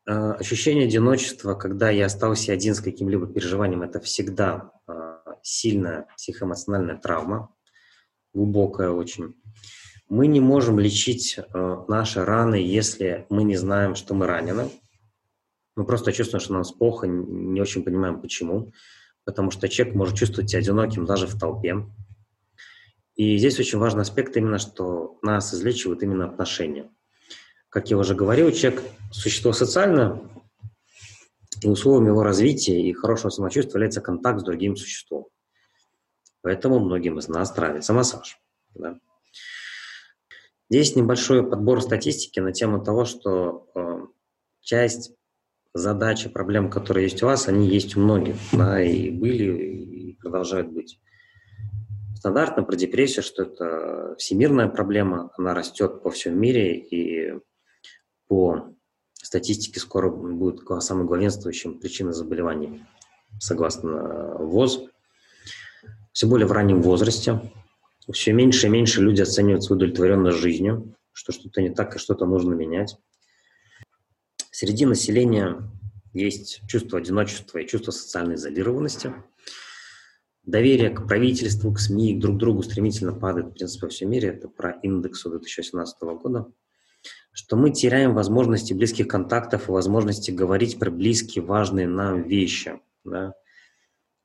ощущение одиночества, когда я остался один с каким-либо переживанием, это всегда а, сильная психоэмоциональная травма, глубокая очень. Мы не можем лечить а, наши раны, если мы не знаем, что мы ранены. Мы просто чувствуем, что нам плохо, не очень понимаем, почему. Потому что человек может чувствовать себя одиноким даже в толпе. И здесь очень важный аспект именно, что нас излечивают именно отношения – как я уже говорил, человек – существо социальное, и условием его развития и хорошего самочувствия является контакт с другим существом. Поэтому многим из нас нравится массаж. Да. Здесь небольшой подбор статистики на тему того, что э, часть задач и проблем, которые есть у вас, они есть у многих, да, и были, и продолжают быть. Стандартно про депрессию, что это всемирная проблема, она растет по всему мире, и по статистике скоро будет самой главенствующим причиной заболеваний, согласно ВОЗ. Все более в раннем возрасте. Все меньше и меньше люди оценивают свою удовлетворенность жизнью, что что-то не так и что-то нужно менять. Среди населения есть чувство одиночества и чувство социальной изолированности. Доверие к правительству, к СМИ, к друг другу стремительно падает, в принципе, во всем мире. Это про индекс 2018 года что мы теряем возможности близких контактов и возможности говорить про близкие, важные нам вещи, да?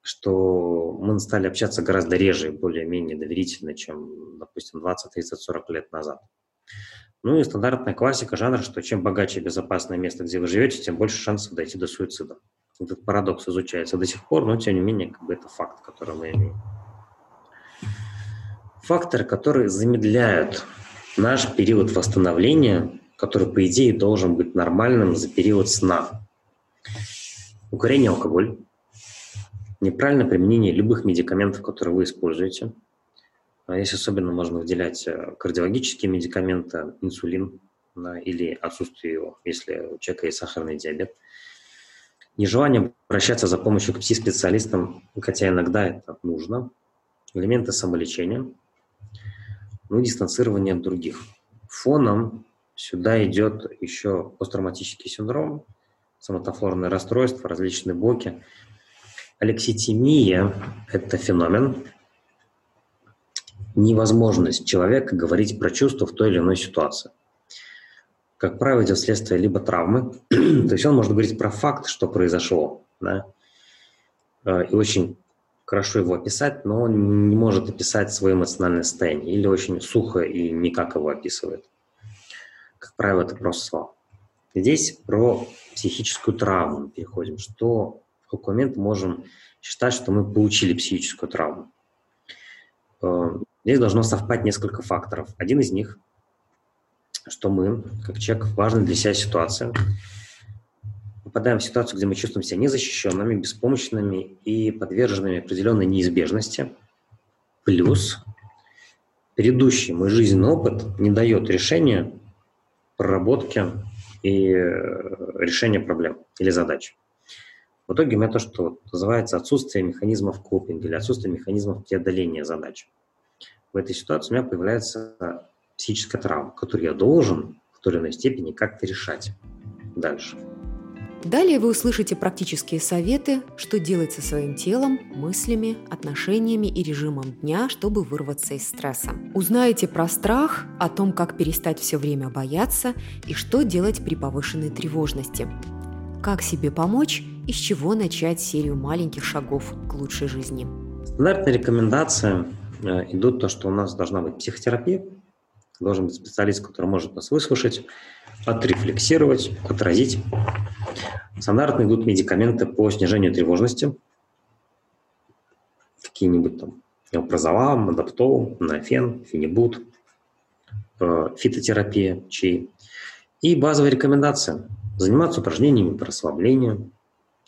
что мы стали общаться гораздо реже, более-менее доверительно, чем, допустим, 20, 30, 40 лет назад. Ну и стандартная классика жанра, что чем богаче и безопасное место, где вы живете, тем больше шансов дойти до суицида. Этот парадокс изучается до сих пор, но тем не менее как бы это факт, который мы имеем. Факторы, которые замедляют наш период восстановления, который, по идее, должен быть нормальным за период сна. Укурение, алкоголь, неправильное применение любых медикаментов, которые вы используете. А здесь особенно можно выделять э, кардиологические медикаменты, инсулин да, или отсутствие его, если у человека есть сахарный диабет. Нежелание обращаться за помощью к пси-специалистам, хотя иногда это нужно. Элементы самолечения – ну, дистанцирование от других. Фоном сюда идет еще посттравматический синдром, соматофорное расстройство, различные боки. Алекситимия – это феномен, невозможность человека говорить про чувства в той или иной ситуации. Как правило, идет следствие либо травмы, то есть он может говорить про факт, что произошло, да, э, и очень хорошо его описать, но он не может описать свое эмоциональное состояние или очень сухо и никак его описывает. Как правило, это просто слова. Здесь про психическую травму переходим. Что в какой момент можем считать, что мы получили психическую травму? Э, здесь должно совпать несколько факторов. Один из них, что мы, как человек, важная для себя ситуация, попадаем в ситуацию, где мы чувствуем себя незащищенными, беспомощными и подверженными определенной неизбежности. Плюс предыдущий мой жизненный опыт не дает решения проработки и э, решения проблем или задач. В итоге у меня то, что называется отсутствие механизмов копинга или отсутствие механизмов преодоления задач. В этой ситуации у меня появляется психическая травма, которую я должен в той или иной степени как-то решать дальше. Далее вы услышите практические советы, что делать со своим телом, мыслями, отношениями и режимом дня, чтобы вырваться из стресса. Узнаете про страх, о том, как перестать все время бояться и что делать при повышенной тревожности. Как себе помочь и с чего начать серию маленьких шагов к лучшей жизни. Стандартная рекомендация э, идут то, что у нас должна быть психотерапия, должен быть специалист, который может нас выслушать, отрефлексировать, отразить. Стандартно идут медикаменты по снижению тревожности. Какие-нибудь там неопрозолам, адаптол, нафен, фенибут, э, фитотерапия, чай. И базовая рекомендация – заниматься упражнениями по расслаблению,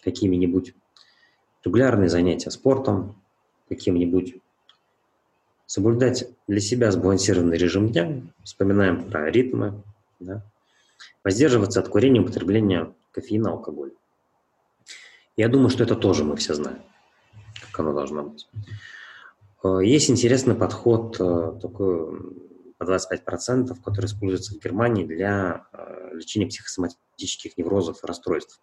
какими-нибудь, регулярные занятия спортом, каким-нибудь, соблюдать для себя сбалансированный режим дня, вспоминаем про ритмы, да, воздерживаться от курения и употребления кофеина, алкоголя. Я думаю, что это тоже мы все знаем, как оно должно быть. Э, есть интересный подход э, такой по 25%, который используется в Германии для э, лечения психосоматических неврозов и расстройств.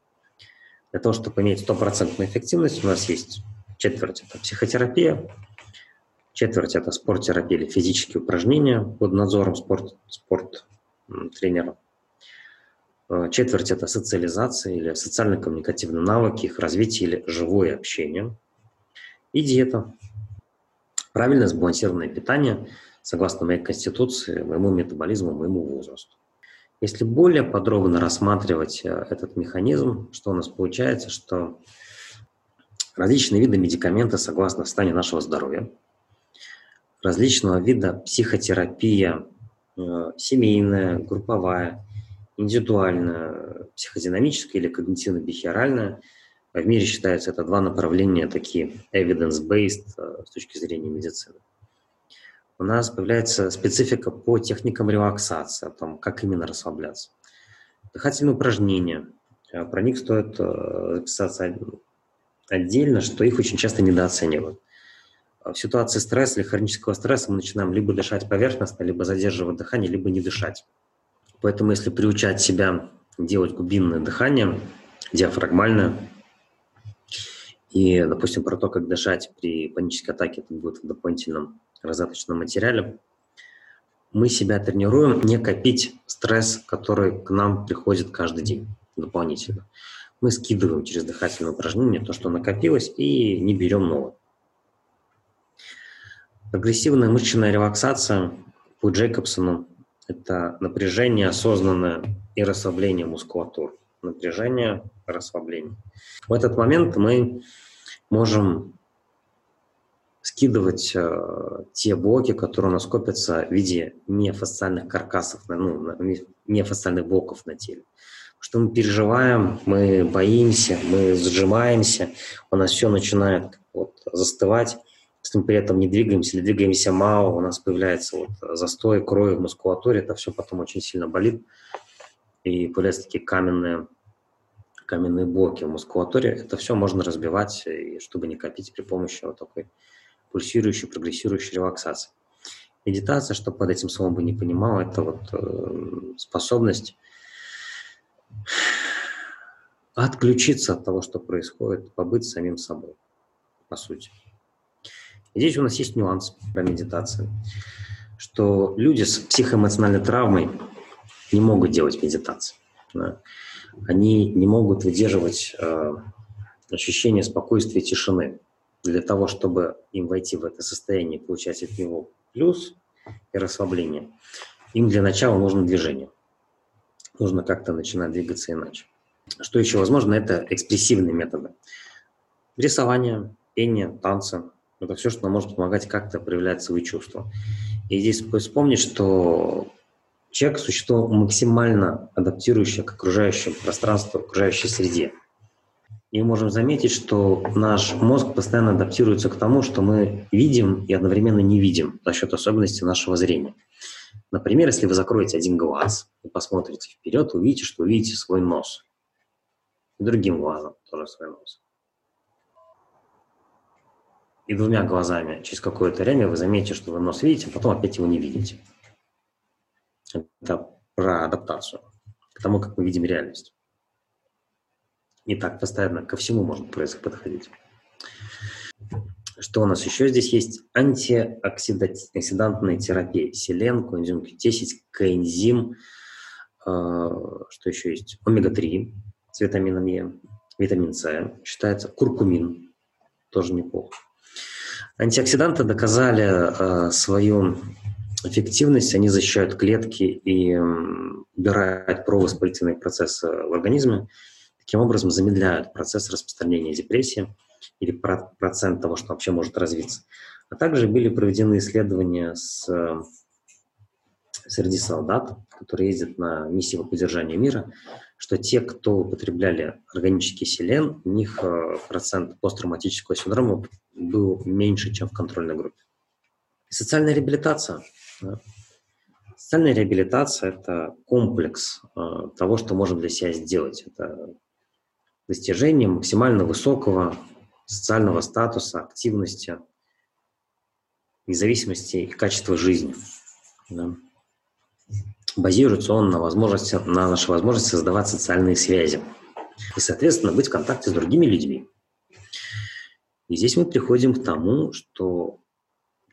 Для того, чтобы иметь стопроцентную эффективность, у нас есть четверть – это психотерапия, четверть – это спорттерапия или физические упражнения под надзором спорт, спорт тренера. Э, четверть – это социализация или социально-коммуникативные навыки, их развитие или живое общение. И диета. Правильное сбалансированное питание, согласно моей конституции, моему метаболизму, моему возрасту. Если более подробно рассматривать э, этот механизм, что у нас получается, что различные виды медикамента согласно состоянию нашего здоровья, различного вида психотерапия, э, семейная, групповая, индивидуальная, психодинамическая или когнитивно-бихеоральная. В мире считается это два направления такие evidence-based э, с точки зрения медицины у нас появляется специфика по техникам релаксации, о том, как именно расслабляться. Дыхательные упражнения. Э, про них стоит э, записаться отдельно, что их очень часто недооценивают. В ситуации стресса или хронического стресса мы начинаем либо дышать поверхностно, либо задерживать дыхание, либо не дышать. Поэтому если приучать себя делать глубинное дыхание, диафрагмальное, и, допустим, про то, как дышать при панической атаке, это будет в дополнительном раздаточном материале, мы себя тренируем не копить стресс, который к нам приходит каждый день дополнительно. Мы скидываем через дыхательное упражнение то, что накопилось, и не берем новое. Прогрессивная мышечная релаксация по Джейкобсону – это напряжение осознанное и расслабление мускулатуры. Напряжение, расслабление. В этот момент мы можем скидывать э, те блоки, которые у нас копятся в виде нефасциальных каркасов, ну, нефасциальных блоков на теле. Что мы переживаем, мы боимся, мы сжимаемся, у нас все начинает вот, застывать, если мы при этом не двигаемся или двигаемся мало, у нас появляется вот застой крови в мускулатуре, это все потом очень сильно болит, и появляются такие каменные, каменные блоки в мускулатуре. Это все можно разбивать, и чтобы не копить при помощи вот такой пульсирующей, прогрессирующей релаксации. Медитация, что под этим словом бы не понимал, это вот э, способность отключиться от того, что происходит, побыть самим собой, по сути. И здесь у нас есть нюанс про медитацию, что люди с психоэмоциональной травмой не могут делать медитацию. Да? Они не могут выдерживать э, ощущение спокойствия и тишины для того, чтобы им войти в это состояние, получать от него плюс и расслабление, им для начала нужно движение. Нужно как-то начинать двигаться иначе. Что еще возможно, это экспрессивные методы. Рисование, пение, танцы. Это все, что может помогать как-то проявлять свои чувства. И здесь вспомнить, что человек – существо максимально адаптирующее к окружающему пространству, окружающей среде – и можем заметить, что наш мозг постоянно адаптируется к тому, что мы видим и одновременно не видим за счет особенностей нашего зрения. Например, если вы закроете один глаз и посмотрите вперед, увидите, что увидите свой нос. И другим глазом тоже свой нос. И двумя глазами через какое-то время вы заметите, что вы нос видите, а потом опять его не видите. Это про адаптацию к тому, как мы видим реальность. И так постоянно ко всему можно подходить. Что у нас еще здесь есть? Антиоксидантная терапия. Селен, коэнзим Q10, коэнзим, э, что еще есть? Омега-3 с витамином Е, витамин С, считается куркумин, тоже неплохо. Антиоксиданты доказали э, свою эффективность, они защищают клетки и убирают провоспалительные процессы в организме, таким образом замедляют процесс распространения депрессии или процент того, что вообще может развиться. А также были проведены исследования с, среди солдат, которые ездят на миссии по поддержанию мира, что те, кто употребляли органический селен, у них э, процент посттравматического синдрома был меньше, чем в контрольной группе. Социальная реабилитация. Социальная реабилитация – это комплекс э, того, что можем для себя сделать. Это достижение максимально высокого социального статуса, активности, независимости и качества жизни. Да. Базируется он на, возможности, на нашей возможности создавать социальные связи и, соответственно, быть в контакте с другими людьми. И здесь мы приходим к тому, что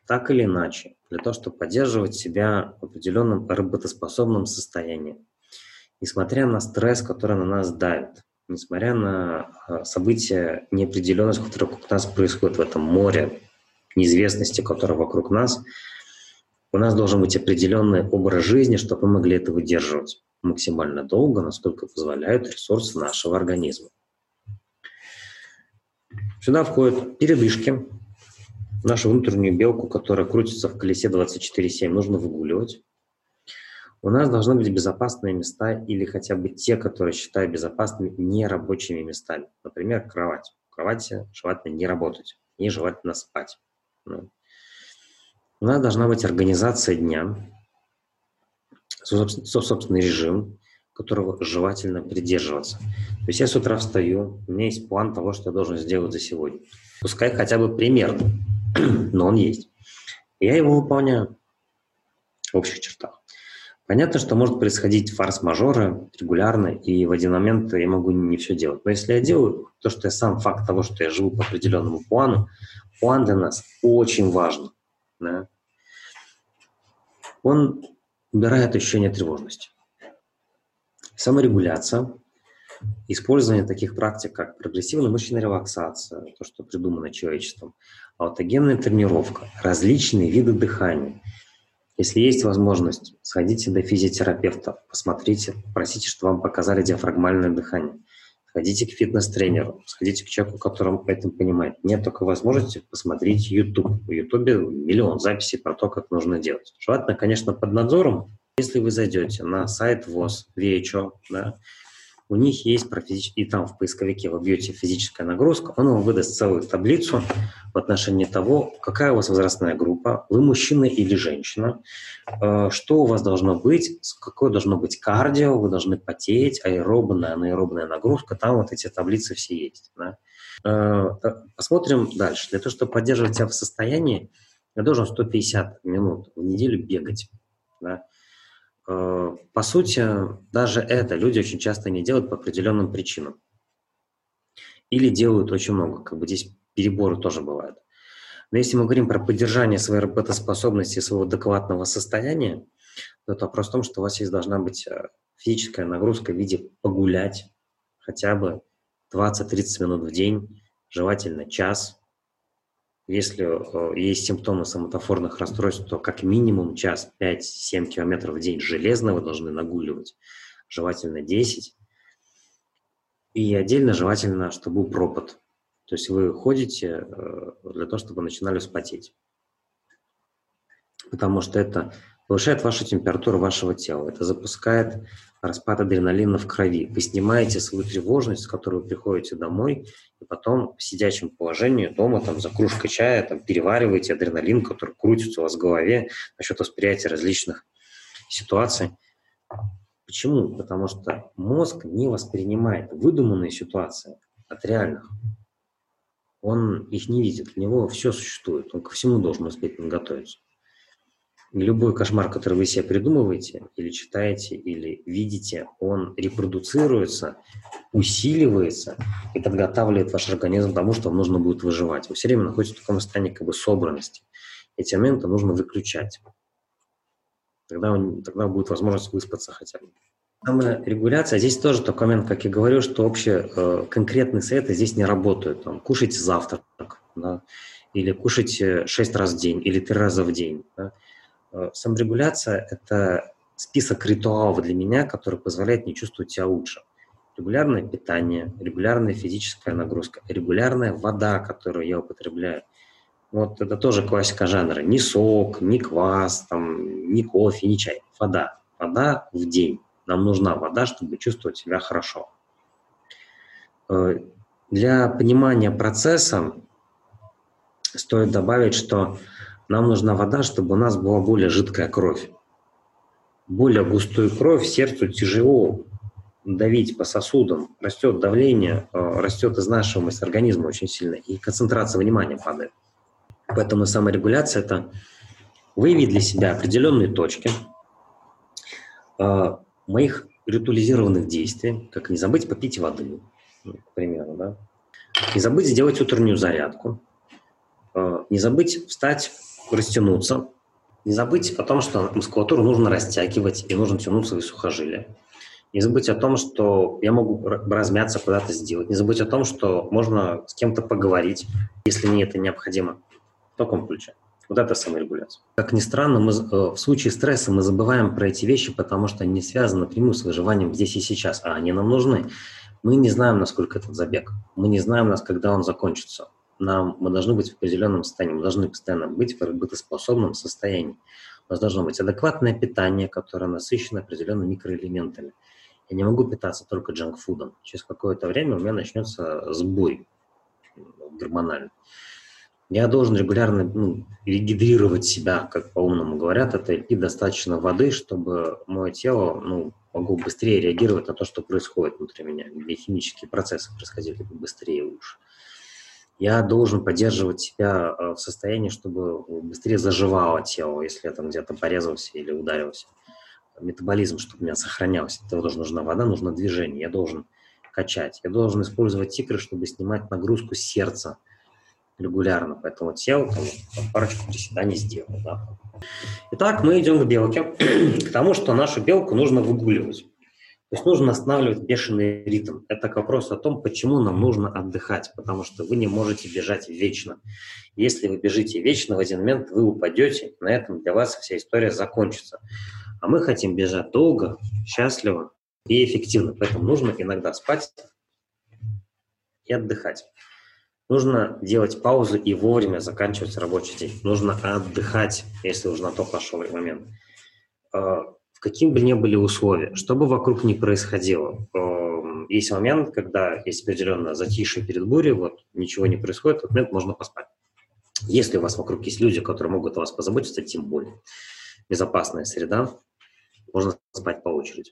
так или иначе, для того, чтобы поддерживать себя в определенном работоспособном состоянии, несмотря на стресс, который на нас давит, несмотря на а, события, неопределенность, которая вокруг нас происходит в этом море неизвестности, которая вокруг нас, у нас должен быть определенный образ жизни, чтобы мы могли это выдерживать максимально долго, насколько позволяют ресурсы нашего организма. Сюда входят передышки. Нашу внутреннюю белку, которая крутится в колесе 24-7, нужно выгуливать. У нас должны быть безопасные места или хотя бы те, которые считаю безопасными, нерабочими местами. Например, кровать. В кровати желательно не работать, не желательно спать. Ну. У нас должна быть организация дня, собственный режим, которого желательно придерживаться. То есть я с утра встаю, у меня есть план того, что я должен сделать за сегодня. Пускай хотя бы примерно, но он есть. Я его выполняю в общих чертах. Понятно, что может происходить фарс-мажоры регулярно, и в один момент я могу не все делать. Но если я делаю то, что я сам факт того, что я живу по определенному плану, план для нас очень важен. Да? Он убирает ощущение тревожности. Саморегуляция, использование таких практик, как прогрессивная мышечная релаксация, то, что придумано человечеством, аутогенная тренировка, различные виды дыхания – если есть возможность, сходите до физиотерапевта, посмотрите, попросите, чтобы вам показали диафрагмальное дыхание. Сходите к фитнес-тренеру, сходите к человеку, который этом понимает. Нет такой возможности, посмотрите YouTube. В YouTube миллион записей про то, как нужно делать. Желательно, конечно, под надзором. Если вы зайдете на сайт ВОЗ, VHO, да, у них есть про и там в поисковике вы бьете физическая нагрузка, он вам выдаст целую таблицу в отношении того, какая у вас возрастная группа, вы мужчина или женщина, э, что у вас должно быть, какое должно быть кардио, вы должны потеть, аэробная, анаэробная нагрузка, там вот эти таблицы все есть. Да? Э, посмотрим дальше. Для того, чтобы поддерживать себя в состоянии, я должен 150 минут в неделю бегать. Да? Э, по сути, даже это люди очень часто не делают по определенным причинам. Или делают очень много, как бы здесь переборы тоже бывают. Но если мы говорим про поддержание своей работоспособности, своего адекватного состояния, то это вопрос в том, что у вас есть должна быть э, физическая нагрузка в виде погулять хотя бы 20-30 минут в день, желательно час, если э, есть симптомы соматофорных расстройств, то как минимум час, 5-7 километров в день железно вы должны нагуливать, желательно 10. И отдельно желательно, чтобы был пропад. То есть вы ходите э, для того, чтобы начинали вспотеть. Потому что это повышает вашу температуру вашего тела, это запускает распад адреналина в крови. Вы снимаете свою тревожность, с которой вы приходите домой, и потом в сидячем положении дома там, за кружкой чая там, перевариваете адреналин, который крутится у вас в голове насчет восприятия различных ситуаций. Почему? Потому что мозг не воспринимает выдуманные ситуации от реальных. он их не видит. У него все существует. Он ко всему должен успеть подготовиться. Любой кошмар, который вы себе придумываете, или читаете, или видите, он репродуцируется, усиливается и подготавливает ваш организм к тому, что вам нужно будет выживать. Вы все время находитесь в таком состоянии как бы собранности. Эти моменты нужно выключать. Тогда, тогда будет возможность выспаться хотя бы. Саморегуляция, здесь тоже такой момент, как я говорю, что общие э, конкретные советы здесь не работают. Там, кушайте завтрак, да, или кушайте 6 раз в день, или 3 раза в день. Да. Э, саморегуляция – это список ритуалов для меня, который позволяет мне чувствовать себя лучше. Регулярное питание, регулярная физическая нагрузка, регулярная вода, которую я употребляю. Вот это тоже классика жанра. Ни сок, ни квас, там, ни кофе, ни чай. Вода. Вода в день. Нам нужна вода, чтобы чувствовать себя хорошо. Э, для понимания процесса стоит добавить, что нам нужна вода, чтобы у нас была более жидкая кровь. Более густую кровь сердцу тяжело давить по сосудам. Растет давление, э, растет изнашиваемость организма очень сильно, и концентрация внимания падает. Поэтому саморегуляция – это выявить для себя определенные точки, э, моих ритуализированных действий, как не забыть попить воды, к примеру, да, не забыть сделать утреннюю зарядку, э, не забыть встать, растянуться, не забыть о том, что мускулатуру нужно растягивать и нужно тянуть свои сухожилия. Не забыть о том, что я могу размяться, куда-то сделать. Не забыть о том, что можно с кем-то поговорить, если мне это необходимо. В таком ключе. Вот это саморегуляция. Как ни странно, мы, э, в случае стресса мы забываем про эти вещи, потому что они связаны напрямую с выживанием здесь и сейчас, а они нам нужны. Мы не знаем, насколько этот забег. Мы не знаем, нас, когда он закончится. Нам, мы должны быть в определенном состоянии, мы должны постоянно быть в работоспособном состоянии. У нас должно быть адекватное питание, которое насыщено определенными микроэлементами. Я не могу питаться только джанкфудом. Через какое-то время у меня начнется сбой гормональный. Я должен регулярно ну, регидрировать себя, как по-умному говорят, это и достаточно воды, чтобы мое тело ну, могло быстрее реагировать на то, что происходит внутри меня. Биохимические процессы происходили бы быстрее и лучше. Я должен поддерживать себя э, в состоянии, чтобы быстрее заживало тело, если я там где-то порезался или ударился. Метаболизм, чтобы у меня сохранялся. Для того тоже нужна вода, нужно движение. Я должен качать. Я должен использовать тикры, чтобы снимать нагрузку сердца – регулярно, поэтому тело там, парочку приседаний сделал. Да. Итак, мы идем к белке, к тому, что нашу белку нужно выгуливать. То есть нужно останавливать бешеный ритм. Это к вопросу о том, почему нам нужно отдыхать, потому что вы не можете бежать вечно. Если вы бежите вечно, в один момент вы упадете, на этом для вас вся история закончится. А мы хотим бежать долго, счастливо и эффективно. Поэтому нужно иногда спать и отдыхать. Нужно делать паузу и вовремя заканчивать рабочий день. Нужно отдыхать, если уже на то пошел момент. Каким бы ни были условия, что бы вокруг ни происходило, эм, есть момент, когда есть определенное затишье перед бурей, вот ничего не происходит, в этот момент можно поспать. Если у вас вокруг есть люди, которые могут о вас позаботиться, тем более. Безопасная среда, можно спать по очереди.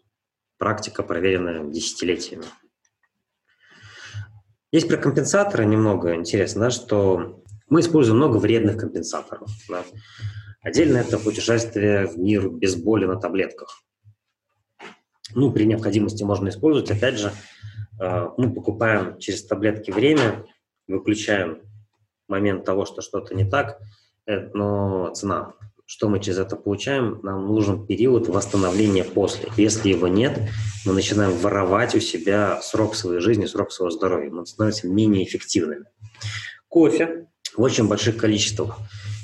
Практика, проверенная десятилетиями. Есть про компенсаторы немного интересно, да, что мы используем много вредных компенсаторов. Да. Отдельно это путешествие в мир без боли на таблетках. Ну, при необходимости можно использовать. Опять же, э, мы покупаем через таблетки время, выключаем момент того, что что-то не так, э, но цена что мы через это получаем? Нам нужен период восстановления после. Если его нет, мы начинаем воровать у себя срок своей жизни, срок своего здоровья. Мы становимся менее эффективными. Кофе в очень больших количествах.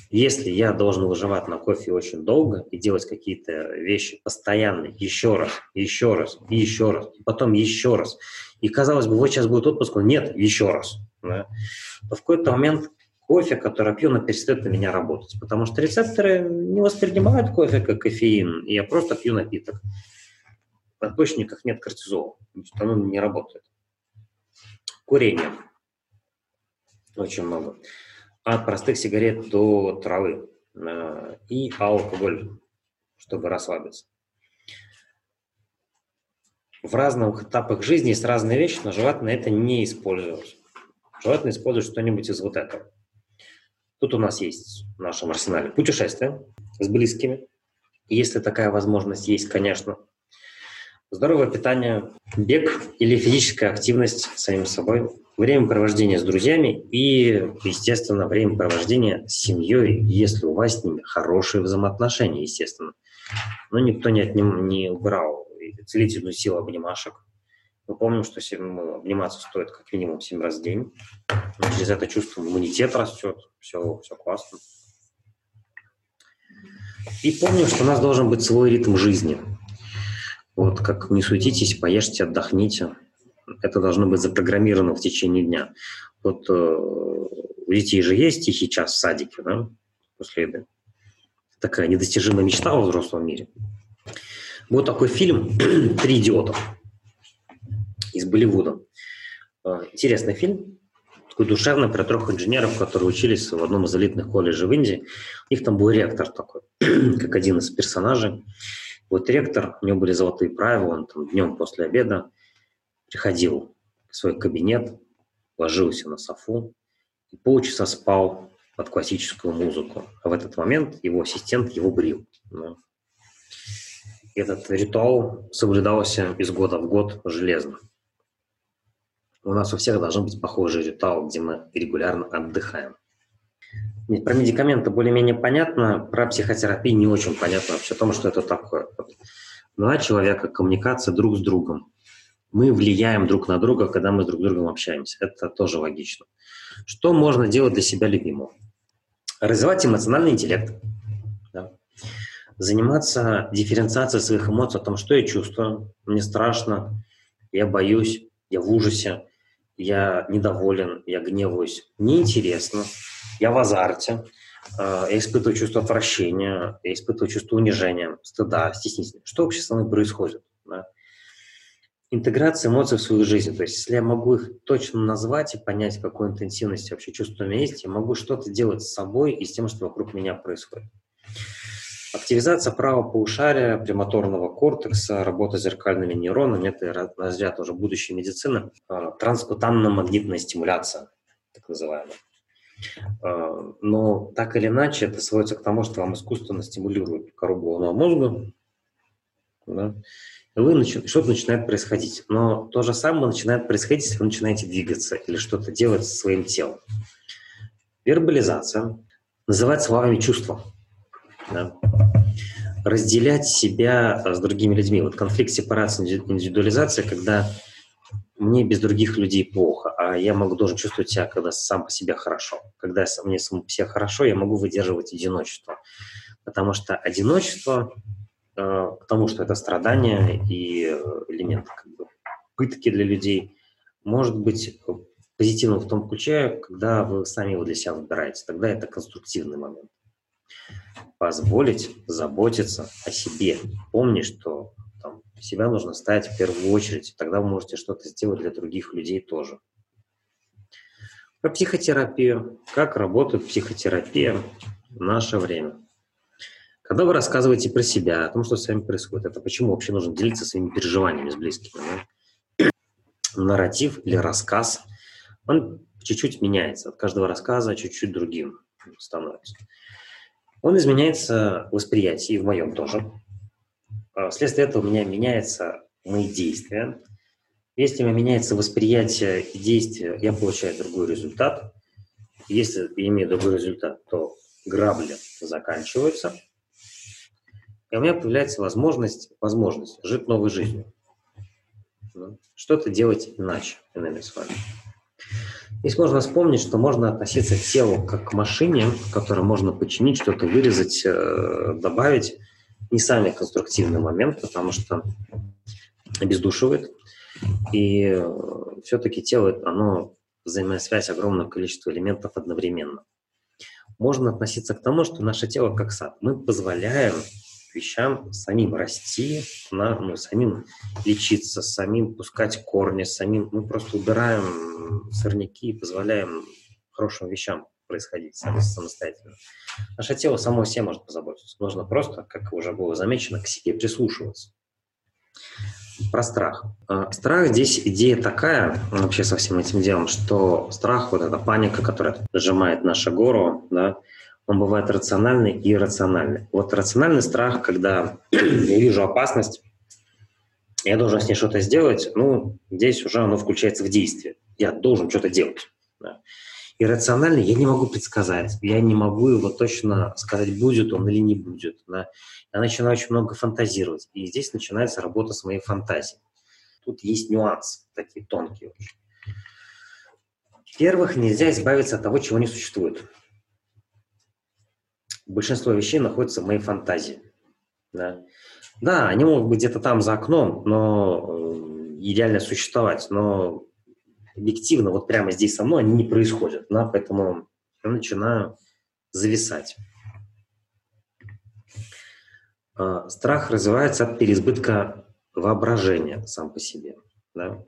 Если я должен выживать на кофе очень долго и делать какие-то вещи постоянно, еще раз, еще раз, еще раз, и потом еще раз, и казалось бы, вот сейчас будет отпуск, но нет, еще раз, да, то в какой-то момент кофе, который пью, он перестает на меня работать, потому что рецепторы не воспринимают кофе как кофеин, и я просто пью напиток. В надпочечниках нет кортизола, оно не работает. Курение. Очень много. От простых сигарет до травы. Э, и алкоголь, чтобы расслабиться. В разных этапах жизни есть разные вещи, но желательно это не использовать. желательно использовать что-нибудь из вот этого. Тут у нас есть в нашем арсенале путешествия с близкими, если такая возможность есть, конечно. Здоровое питание, бег или физическая активность самим собой, время провождения с друзьями и, естественно, время провождения с семьей, если у вас с ними хорошие взаимоотношения, естественно. Но никто не, отним, не убрал целительную силу обнимашек. Мы помним, что обниматься стоит как минимум 7 раз в день. Мы через это чувствуем иммунитет растет, все, все классно. И помним, что у нас должен быть свой ритм жизни. Вот как не суетитесь, поешьте, отдохните. Это должно быть запрограммировано в течение дня. Вот э, у детей же есть тихий час в садике, да, после еды. Такая недостижимая мечта во взрослом мире. Вот такой фильм «Три идиота» из Болливуда. Э, интересный фильм такой душевный про трех инженеров, которые учились в одном из элитных колледжей в Индии. У них там был ректор такой, как один из персонажей. Вот ректор, у него были золотые правила, он там днем после обеда приходил в свой кабинет, ложился на софу и полчаса спал под классическую музыку. А в этот момент его ассистент его брил. Ну. Этот ритуал соблюдался из года в год железно. У нас у всех должен быть похожий ритуал, где мы регулярно отдыхаем. Про медикаменты более-менее понятно, про психотерапию не очень понятно вообще о том, что это такое. Два человека, коммуникация друг с другом. Мы влияем друг на друга, когда мы друг с другом общаемся. Это тоже логично. Что можно делать для себя любимого? Развивать эмоциональный интеллект. Да. Заниматься дифференциацией своих эмоций о том, что я чувствую. Мне страшно, я боюсь, я в ужасе я недоволен, я гневаюсь, неинтересно, я в азарте, э, я испытываю чувство отвращения, я испытываю чувство унижения, стыда, стеснительности. Что вообще со мной происходит? Да? Интеграция эмоций в свою жизнь. То есть, если я могу их точно назвать и понять, какой интенсивности вообще чувство у меня есть, я могу что-то делать с собой и с тем, что вокруг меня происходит. Активизация правого полушария, премоторного кортекса, работа с зеркальными нейронами – это разряд уже будущей медицины. А, Транскутанно-магнитная стимуляция, так называемая. А, но так или иначе это сводится к тому, что вам искусственно стимулируют кору головного мозга, да, вы что-то начинает происходить. Но то же самое начинает происходить, если вы начинаете двигаться или что-то делать со своим телом. Вербализация называть словами чувства – да? разделять себя с другими людьми. Вот конфликт сепарации, индивидуализация, когда мне без других людей плохо, а я могу должен чувствовать себя, когда сам по себе хорошо. Когда мне сам по себе хорошо, я могу выдерживать одиночество. Потому что одиночество, э, потому что это страдание и э, элемент как бы, пытки для людей, может быть позитивным в том ключе, когда вы сами его для себя выбираете. Тогда это конструктивный момент позволить заботиться о себе. Помни, что там, себя нужно ставить в первую очередь, тогда вы можете что-то сделать для других людей тоже. Про психотерапию. Как работает психотерапия в наше время? Когда вы рассказываете про себя, о том, что с вами происходит, это почему вообще нужно делиться своими переживаниями с близкими. Да? Нарратив или рассказ, он чуть-чуть меняется. От каждого рассказа чуть-чуть другим становится он изменяется восприятие, и в моем тоже. А, вследствие этого у меня меняются мои действия. Если у меня меняется восприятие и действие, я получаю другой результат. Если я имею другой результат, то грабли заканчиваются. И у меня появляется возможность, возможность жить новой жизнью. Что-то делать иначе, иными словами. Здесь можно вспомнить, что можно относиться к телу как к машине, которую можно починить, что-то вырезать, э, добавить. Не самый конструктивный момент, потому что обездушивает. И э, все-таки тело, оно взаимосвязь огромного количества элементов одновременно. Можно относиться к тому, что наше тело как сад. Мы позволяем вещам самим расти, на, ну, самим лечиться, самим пускать корни, самим мы просто убираем сорняки и позволяем хорошим вещам происходить самостоятельно. Наше тело само себе может позаботиться. Нужно просто, как уже было замечено, к себе прислушиваться. Про страх. А, страх здесь идея такая вообще со всем этим делом, что страх, вот эта паника, которая сжимает нашу гору, да, он бывает рациональный и иррациональный. Вот рациональный страх, когда я вижу опасность, я должен с ней что-то сделать, ну, здесь уже оно включается в действие. Я должен что-то делать. Да. Иррациональный я не могу предсказать, я не могу его точно сказать, будет он или не будет. Да. Я начинаю очень много фантазировать, и здесь начинается работа с моей фантазией. Тут есть нюансы, такие тонкие. Во-первых, нельзя избавиться от того, чего не существует большинство вещей находится в моей фантазии. Да, да они могут быть где-то там за окном, но э, идеально существовать, но объективно вот прямо здесь со мной они не происходят. Да, поэтому я начинаю зависать. А, страх развивается от переизбытка воображения сам по себе. Да?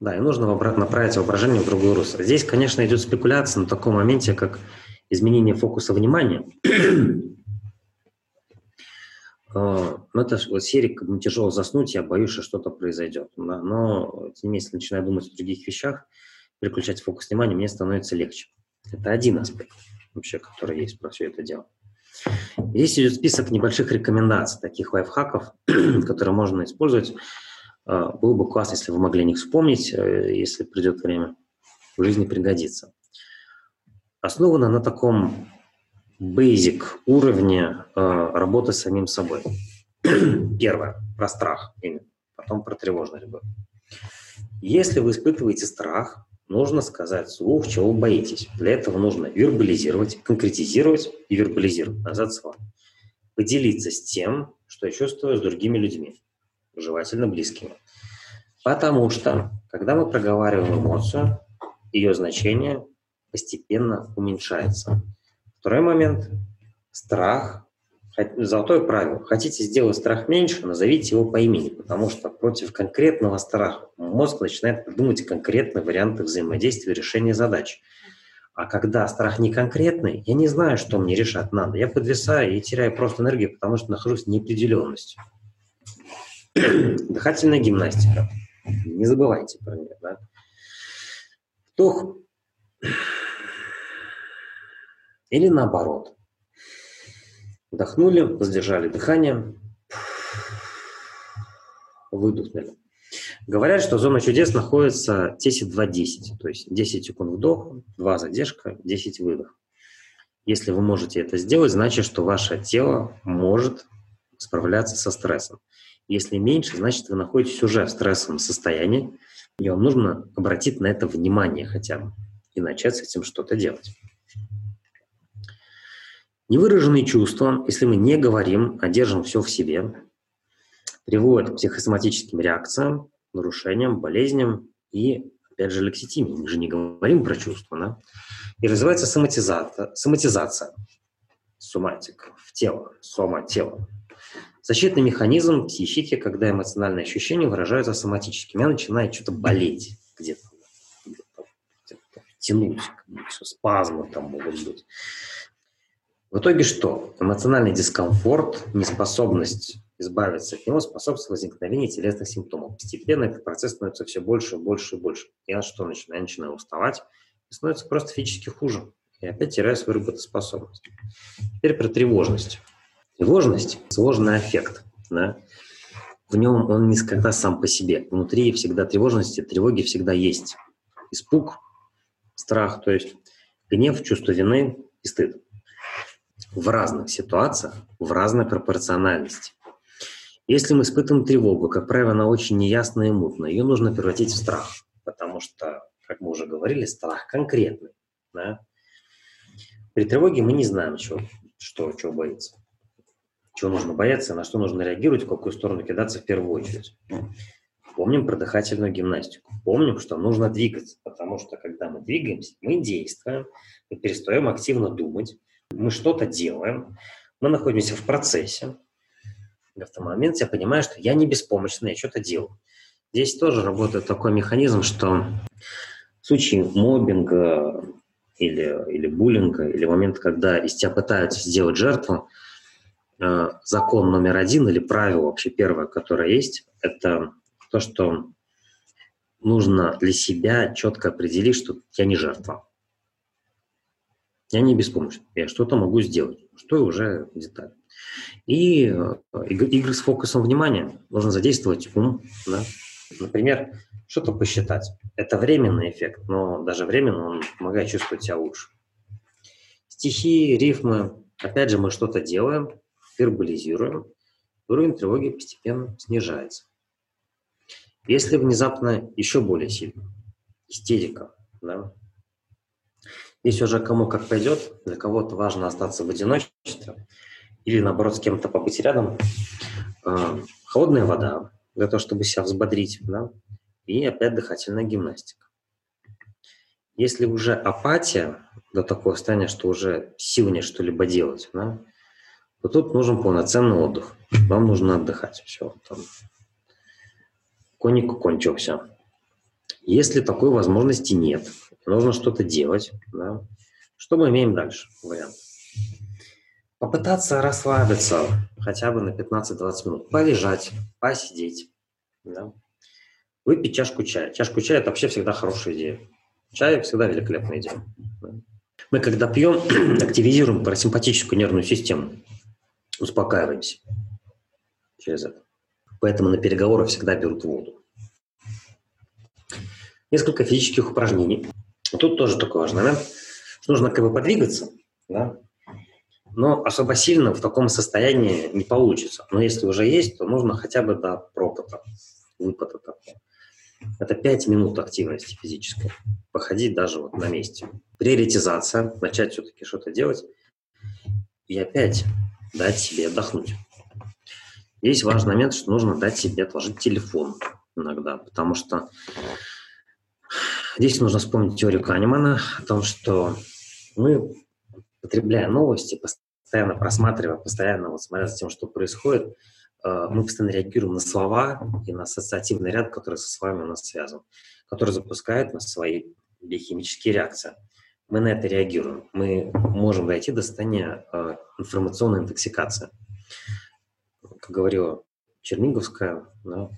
Да, и нужно направить воображение в другое русло. Здесь, конечно, идет спекуляция на таком моменте, как изменение фокуса внимания. А, но это вот серия, как бы тяжело заснуть, я боюсь, что что-то произойдет. Но, тем не если начинаю думать о других вещах, переключать фокус внимания, мне становится легче. Это один аспект вообще, который есть про все это дело. Здесь идет список небольших рекомендаций, таких лайфхаков, которые можно использовать было бы классно, если вы могли о них вспомнить, э, если придет время, в жизни пригодится. Основано на таком basic уровне э, работы с самим собой. Первое, про страх, потом про тревожность. Если вы испытываете страх, нужно сказать вслух, чего вы боитесь. Для этого нужно вербализировать, конкретизировать и вербализировать назад слова. Поделиться с тем, что я чувствую с другими людьми желательно близкими. Потому что, когда мы проговариваем эмоцию, ее значение постепенно уменьшается. Второй момент – страх. Золотое правило. Хотите сделать страх меньше, назовите его по имени, потому что против конкретного страха мозг начинает придумывать конкретные варианты взаимодействия решения задач. А когда страх не конкретный, я не знаю, что мне решать надо. Я подвисаю и теряю просто энергию, потому что нахожусь в неопределенности. Дыхательная гимнастика. Не забывайте про нее. Да? Вдох. Или наоборот. Вдохнули, задержали дыхание, выдохнули. Говорят, что зона чудес находится 10-2-10, то есть 10 секунд вдох, 2 задержка, 10 выдох. Если вы можете это сделать, значит, что ваше тело может справляться со стрессом. Если меньше, значит, вы находитесь уже в стрессовом состоянии, и вам нужно обратить на это внимание хотя бы и начать с этим что-то делать. Невыраженные чувства, если мы не говорим, а держим все в себе, приводят к психосоматическим реакциям, нарушениям, болезням и, опять же, лекситимии. Мы же не говорим про чувства, да? И развивается соматизация, соматизация, соматик, в тело, сома, тело. Защитный механизм психики, когда эмоциональные ощущения выражаются соматически. Меня начинает что-то болеть где-то, где-то, где-то тянуть, спазмы там могут быть. В итоге что? Эмоциональный дискомфорт, неспособность избавиться от него способствует возникновению телесных симптомов. Постепенно этот процесс становится все больше и больше и больше. Я что начинаю? Я начинаю уставать и становится просто физически хуже. И опять теряю свою работоспособность. Теперь про тревожность. Тревожность – сложный аффект. Да? В нем он никогда сам по себе. Внутри всегда тревожности, тревоги всегда есть. Испуг, страх, то есть гнев, чувство вины и стыд. В разных ситуациях, в разной пропорциональности. Если мы испытываем тревогу, как правило, она очень неясная и мутная, ее нужно превратить в страх, потому что, как мы уже говорили, страх конкретный. Да? При тревоге мы не знаем, чего, что, чего боится чего нужно бояться, на что нужно реагировать, в какую сторону кидаться в первую очередь. Помним про дыхательную гимнастику. Помним, что нужно двигаться, потому что когда мы двигаемся, мы действуем, мы перестаем активно думать, мы что-то делаем, мы находимся в процессе. В этот момент я понимаю, что я не беспомощный, я что-то делаю. Здесь тоже работает такой механизм, что в случае мобинга или, или буллинга, или момент, когда из тебя пытаются сделать жертву, закон номер один или правило вообще первое, которое есть, это то, что нужно для себя четко определить, что я не жертва. Я не беспомощен. Я что-то могу сделать, что уже деталь. И э, игры с фокусом внимания. Нужно задействовать ум. Да? Например, что-то посчитать. Это временный эффект, но даже временно он помогает чувствовать себя лучше. Стихи, рифмы. Опять же, мы что-то делаем, вербализируем. Уровень тревоги постепенно снижается. Если внезапно еще более сильно, истерика, да, Здесь уже кому как пойдет, для кого-то важно остаться в одиночестве или, наоборот, с кем-то побыть рядом. А, холодная вода для того, чтобы себя взбодрить, да, и опять дыхательная гимнастика. Если уже апатия до такого состояния, что уже сил нет что-либо делать, да, то тут нужен полноценный отдых. Вам нужно отдыхать. Все, там, коник кончился. Если такой возможности нет, нужно что-то делать, да, что мы имеем дальше? Вариант. Попытаться расслабиться хотя бы на 15-20 минут, полежать, посидеть, да. выпить чашку чая. Чашку чая – это вообще всегда хорошая идея. Чай всегда великолепная идея. Мы, когда пьем, активизируем парасимпатическую нервную систему, успокаиваемся через это. Поэтому на переговоры всегда берут воду несколько физических упражнений. Тут тоже такой важный момент, нужно как бы подвигаться, да, но особо сильно в таком состоянии не получится. Но если уже есть, то нужно хотя бы до пропота, выпада такого. Это 5 минут активности физической. Походить даже вот на месте. Приоритизация, начать все-таки что-то делать. И опять дать себе отдохнуть. Здесь важный момент, что нужно дать себе отложить телефон иногда, потому что Здесь нужно вспомнить теорию Канемана о том, что мы, потребляя новости, постоянно просматривая, постоянно вот смотря за тем, что происходит, э, мы постоянно реагируем на слова и на ассоциативный ряд, который со словами у нас связан, который запускает на свои биохимические реакции. Мы на это реагируем. Мы можем дойти до состояния э, информационной интоксикации. Как говорила Черниговская, да,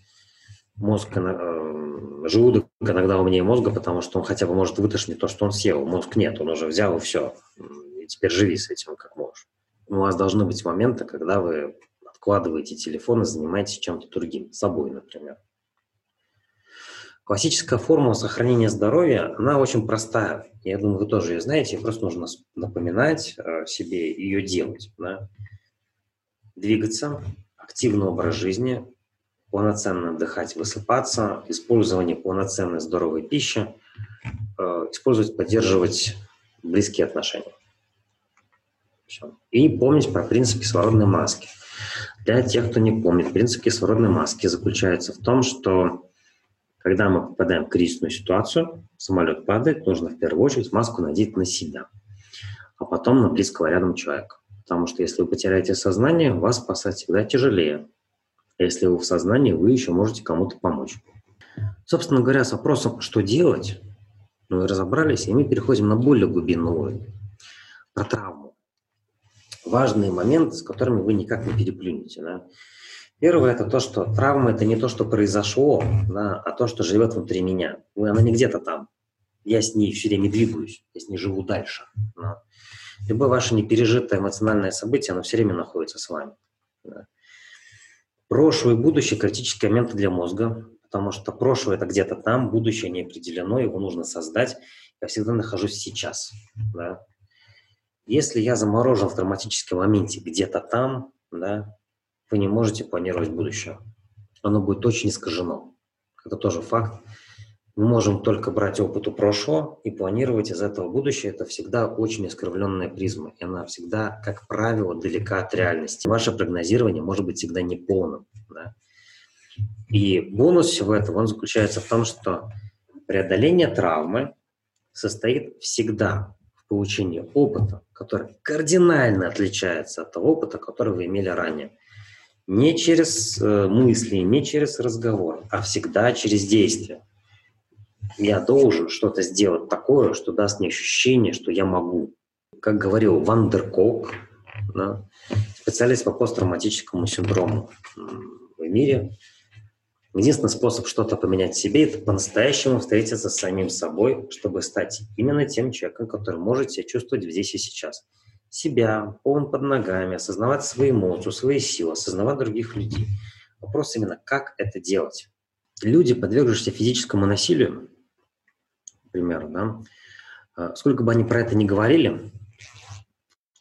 мозг, э, желудок иногда умнее мозга, потому что он хотя бы может вытошнить то, что он съел. Мозг нет, он уже взял и все. И теперь живи с этим как можешь. У вас должны быть моменты, когда вы откладываете телефон и занимаетесь чем-то другим, собой, например. Классическая формула сохранения здоровья, она очень простая. Я думаю, вы тоже ее знаете, просто нужно напоминать э, себе ее делать. Да? Двигаться, активный образ жизни, полноценно отдыхать, высыпаться, использование полноценной здоровой пищи, э, использовать, поддерживать близкие отношения. Все. И помнить про принцип кислородной маски. Для тех, кто не помнит, принцип кислородной маски заключается в том, что когда мы попадаем в кризисную ситуацию, самолет падает, нужно в первую очередь маску надеть на себя, а потом на близкого рядом человека. Потому что если вы потеряете сознание, вас спасать всегда тяжелее, если вы в сознании, вы еще можете кому-то помочь. Собственно говоря, с вопросом, что делать, мы разобрались, и мы переходим на более глубинный уровень. Про травму. Важные моменты, с которыми вы никак не переплюнете. Да? Первое – это то, что травма – это не то, что произошло, да, а то, что живет внутри меня. Она не где-то там. Я с ней все время двигаюсь, я с ней живу дальше. Да. Любое ваше непережитое эмоциональное событие, оно все время находится с вами. Да. Прошлое и будущее – критические моменты для мозга, потому что прошлое – это где-то там, будущее не определено, его нужно создать. Я всегда нахожусь сейчас. Да? Если я заморожен в травматическом моменте где-то там, да, вы не можете планировать будущее. Оно будет очень искажено. Это тоже факт. Мы можем только брать опыт у прошлого и планировать из этого будущее. Это всегда очень искривленная призма. И она всегда, как правило, далека от реальности. Ваше прогнозирование может быть всегда неполным. Да? И бонус всего этого, он заключается в том, что преодоление травмы состоит всегда в получении опыта, который кардинально отличается от того опыта, который вы имели ранее. Не через э, мысли, не через разговор, а всегда через действие я должен что-то сделать такое, что даст мне ощущение, что я могу. Как говорил Вандеркок, да, специалист по посттравматическому синдрому в мире. Единственный способ что-то поменять в себе – это по-настоящему встретиться с самим собой, чтобы стать именно тем человеком, который может себя чувствовать здесь и сейчас. Себя, полон под ногами, осознавать свои эмоции, свои силы, осознавать других людей. Вопрос именно, как это делать. Люди, подвергшиеся физическому насилию, например, да, а, сколько бы они про это ни говорили,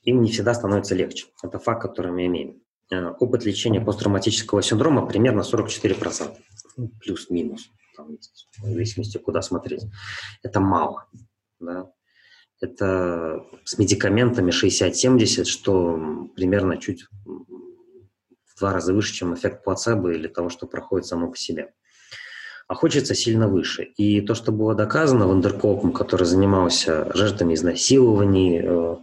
им не всегда становится легче. Это факт, который мы имеем. Э, опыт лечения посттравматического синдрома примерно 44%. Ну, плюс-минус. В зависимости, куда смотреть. Это мало. Да? Это с медикаментами 60-70, что примерно чуть в два раза выше, чем эффект плацебо или того, что проходит само по себе. А хочется сильно выше. И то, что было доказано Вандеркопом, который занимался жертвами изнасилований, э,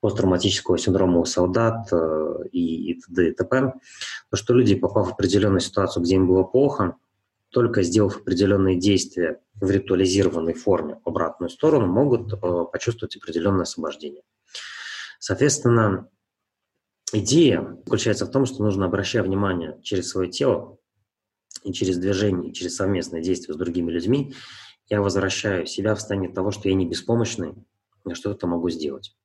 посттравматического синдрома у солдат э, и, и т.д. и т.п. То, что люди, попав в определенную ситуацию, где им было плохо, только сделав определенные действия в ритуализированной форме в обратную сторону, могут э, почувствовать определенное освобождение. Соответственно, идея заключается в том, что нужно, обращая внимание через свое тело и через движение, и через совместное действие с другими людьми, я возвращаю себя в состояние того, что я не беспомощный, я что-то могу сделать.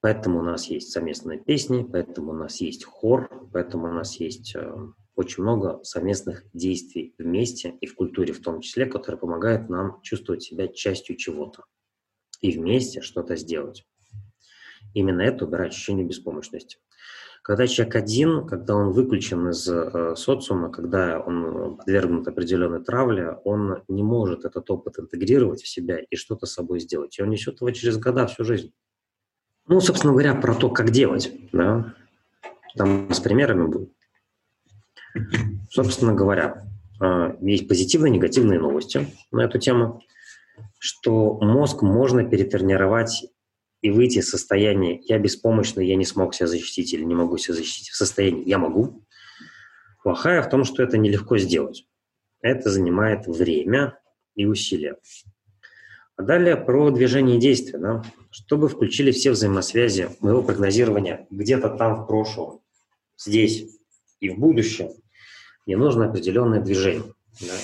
Поэтому у нас есть совместные песни, поэтому у нас есть хор, поэтому у нас есть э, очень много совместных действий вместе и в культуре в том числе, которые помогают нам чувствовать себя частью чего-то и вместе что-то сделать. Именно это убирает ощущение беспомощности. Когда человек один, когда он выключен из э, социума, когда он подвергнут определенной травле, он не может этот опыт интегрировать в себя и что-то с собой сделать. И он несет его через года, всю жизнь. Ну, собственно говоря, про то, как делать, да, там с примерами будет. Собственно говоря, а, есть позитивные и негативные новости на эту тему, что мозг можно перетренировать и выйти из состояния «я беспомощный, я не смог себя защитить» или «не могу себя защитить» в состоянии «я могу». Плохая в том, что это нелегко сделать. Это занимает время и усилия. А далее про движение и действия. Да? Чтобы включили все взаимосвязи моего прогнозирования где-то там в прошлом, здесь и в будущем, мне нужно определенное движение. Да?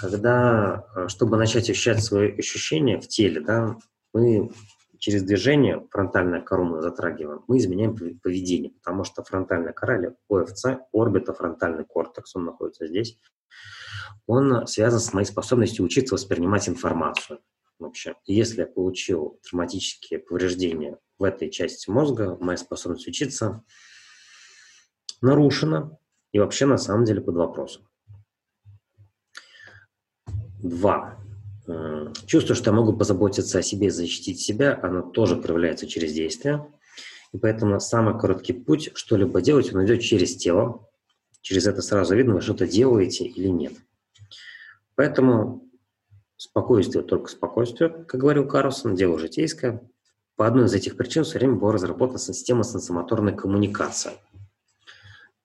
Когда, э, чтобы начать ощущать свои ощущения в теле, да, мы через движение, фронтальная кора мы затрагиваем, мы изменяем поведение, потому что фронтальная кора или ОФЦ, орбитофронтальный кортекс, он находится здесь, он связан с моей способностью учиться воспринимать информацию вообще. Если я получил травматические повреждения в этой части мозга, моя способность учиться нарушена и вообще на самом деле под вопросом. Два. Чувство, что я могу позаботиться о себе, защитить себя, оно тоже проявляется через действие. И поэтому самый короткий путь что-либо делать, он идет через тело. Через это сразу видно, вы что-то делаете или нет. Поэтому Спокойствие, только спокойствие, как говорил Карлсон, дело житейское. По одной из этих причин все время была разработана система сенсомоторной коммуникации.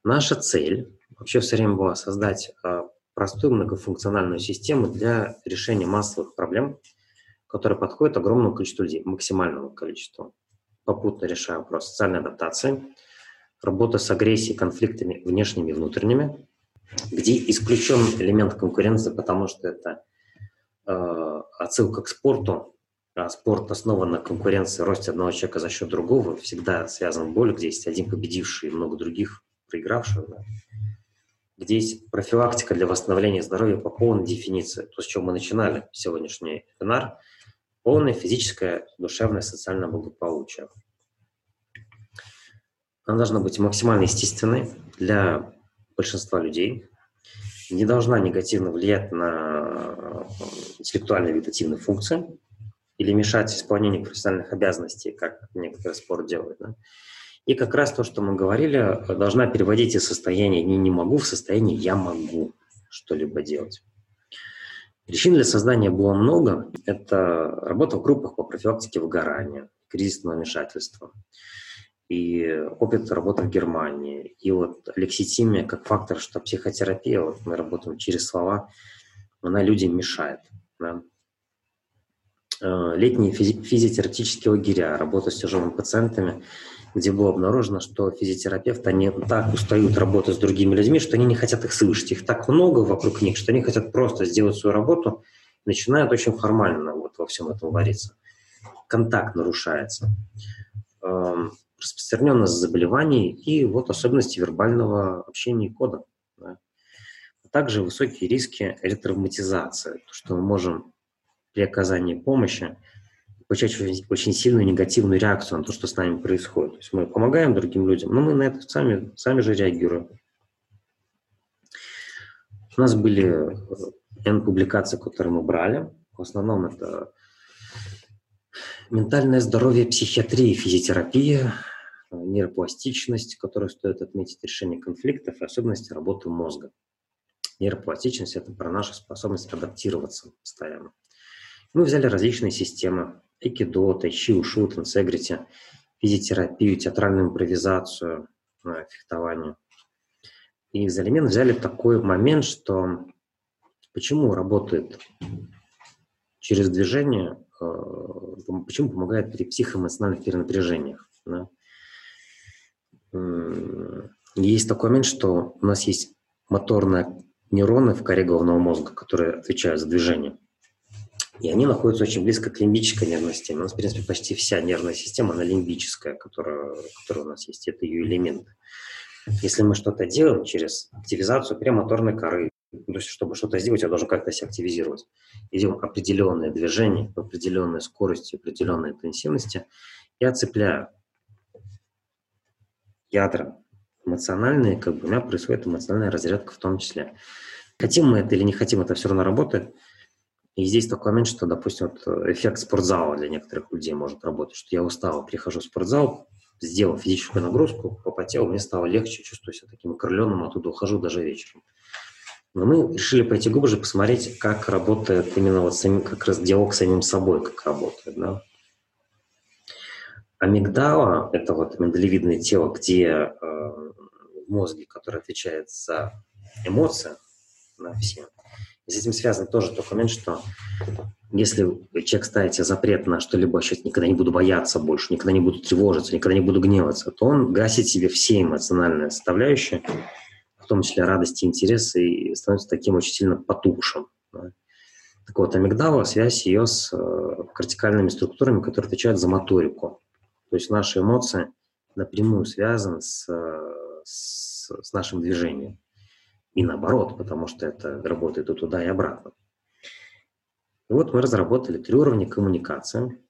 Наша цель вообще все время была создать а, простую многофункциональную систему для решения массовых проблем, которые подходят огромному количеству людей, максимальному количеству. Попутно решая вопрос социальной адаптации, работа с агрессией, конфликтами внешними и внутренними, где исключен элемент конкуренции, потому что это Э, отсылка к спорту, а спорт основан на конкуренции, росте одного человека за счет другого, всегда связан боль, где есть один победивший и много других проигравших, да. где есть профилактика для восстановления здоровья по полной дефиниции, то, с чего мы начинали сегодняшний вебинар, полное физическое, душевное, социальное благополучие. Она должна быть максимально естественной для большинства людей, не должна негативно влиять на э, интеллектуальные вегетативные функции или мешать исполнению профессиональных обязанностей, как некоторые спорт делают. Да? И как раз то, что мы говорили, должна переводить из состояния «не, не могу» в состояние «я могу что-либо делать». Причин для создания было много. Это работа в группах по профилактике выгорания, кризисного вмешательства, и опыт работы в Германии, и вот лекситимия как фактор, что психотерапия, вот мы работаем через слова, она людям мешает. Да? э, летние физи- физиотерапевтические лагеря, работа с тяжелыми пациентами, где было обнаружено, что физиотерапевты, они так устают работать с другими людьми, что они не хотят их слышать. Их так много вокруг них, что они хотят просто сделать свою работу, начинают очень формально вот во всем этом вариться. Контакт нарушается. Эм, распространенность заболеваний и вот особенности вербального общения и кода. Да. А также высокие риски ретравматизации, то, что мы можем при оказании помощи получать очень, очень сильную негативную реакцию на то, что с нами происходит. То есть мы помогаем другим людям, но мы на это сами, сами же реагируем. У нас были N публикаций, которые мы брали. В основном это ментальное здоровье, психиатрия, физиотерапия, нейропластичность, которую стоит отметить, решение конфликтов и особенности работы мозга. Нейропластичность – это про нашу способность адаптироваться постоянно. Мы взяли различные системы – айкидо, тайчи, ушу, инсегрити, физиотерапию, театральную импровизацию, фехтование. И за элемент взяли такой момент, что почему работает через движение, э, почему помогает при психоэмоциональных перенапряжениях. Да? Есть такой момент, что у нас есть моторные нейроны в коре головного мозга, которые отвечают за движение. И они находятся очень близко к лимбической нервной системе. У нас, в принципе, почти вся нервная система, она лимбическая, которая, которая у нас есть, это ее элементы. Если мы что-то делаем через активизацию премоторной коры, то есть, чтобы что-то сделать, я должен как-то себя активизировать. Идем определенные движения, по определенной скорости, определенной интенсивности. Я цепляю ядра эмоциональные, как бы у меня происходит эмоциональная разрядка в том числе. Хотим мы это или не хотим, это все равно работает. И здесь такой момент, что, допустим, вот э, эффект спортзала для некоторых людей может работать, что я устал, прихожу в спортзал, сделал физическую нагрузку, попотел, мне стало легче, чувствую себя таким окрыленным, оттуда ухожу даже вечером. Но мы решили пойти глубже, посмотреть, как работает именно вот самим, как раз диалог с самим собой, как работает, да. Амигдала – это вот миндалевидное тело, где э, в мозге, который отвечает за эмоции, да, все. С этим связан тоже тот момент, что если человек ставит себе запрет на что-либо, сейчас никогда не буду бояться больше, никогда не буду тревожиться, никогда не буду гневаться, то он гасит себе все эмоциональные составляющие, в том числе радости, интересы, и становится таким очень сильно потухшим. Да. Так вот, амигдала, связь ее с э, кортикальными структурами, которые отвечают за моторику. То есть наши эмоции напрямую связаны с, с, с нашим движением. И наоборот, потому что это работает и туда, и обратно. И вот мы разработали три уровня коммуникации.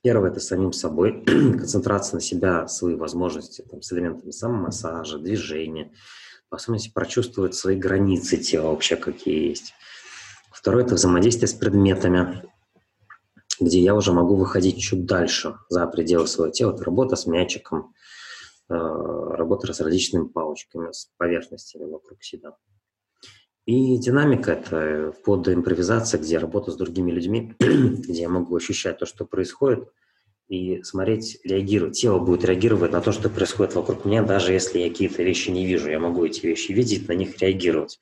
Первое – это самим собой, концентрация на себя, свои возможности там, с элементами самомассажа, движения, по особенности прочувствовать свои границы тела вообще, какие есть. Второе – это взаимодействие с предметами где я уже могу выходить чуть дальше, за пределы своего тела. Это работа с мячиком, работа с различными палочками, с поверхностями вокруг себя. И динамика – это вплоть до импровизации, где работа с другими людьми, где я могу ощущать то, что происходит, и смотреть, реагировать. Тело будет реагировать на то, что происходит вокруг меня, даже если я какие-то вещи не вижу. Я могу эти вещи видеть, на них реагировать.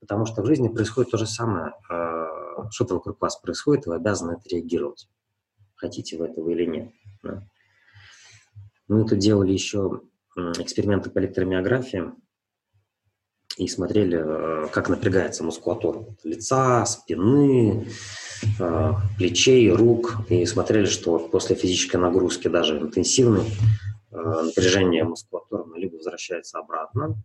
Потому что в жизни происходит то же самое. Э, что-то вокруг вас происходит, вы обязаны это реагировать. Хотите вы этого или нет. Мы тут делали еще эксперименты по электромиографии и смотрели, э, как напрягается мускулатура лица, спины, э, плечей, рук. И смотрели, что после физической нагрузки, даже интенсивной, э, напряжение мускулатуры либо возвращается обратно,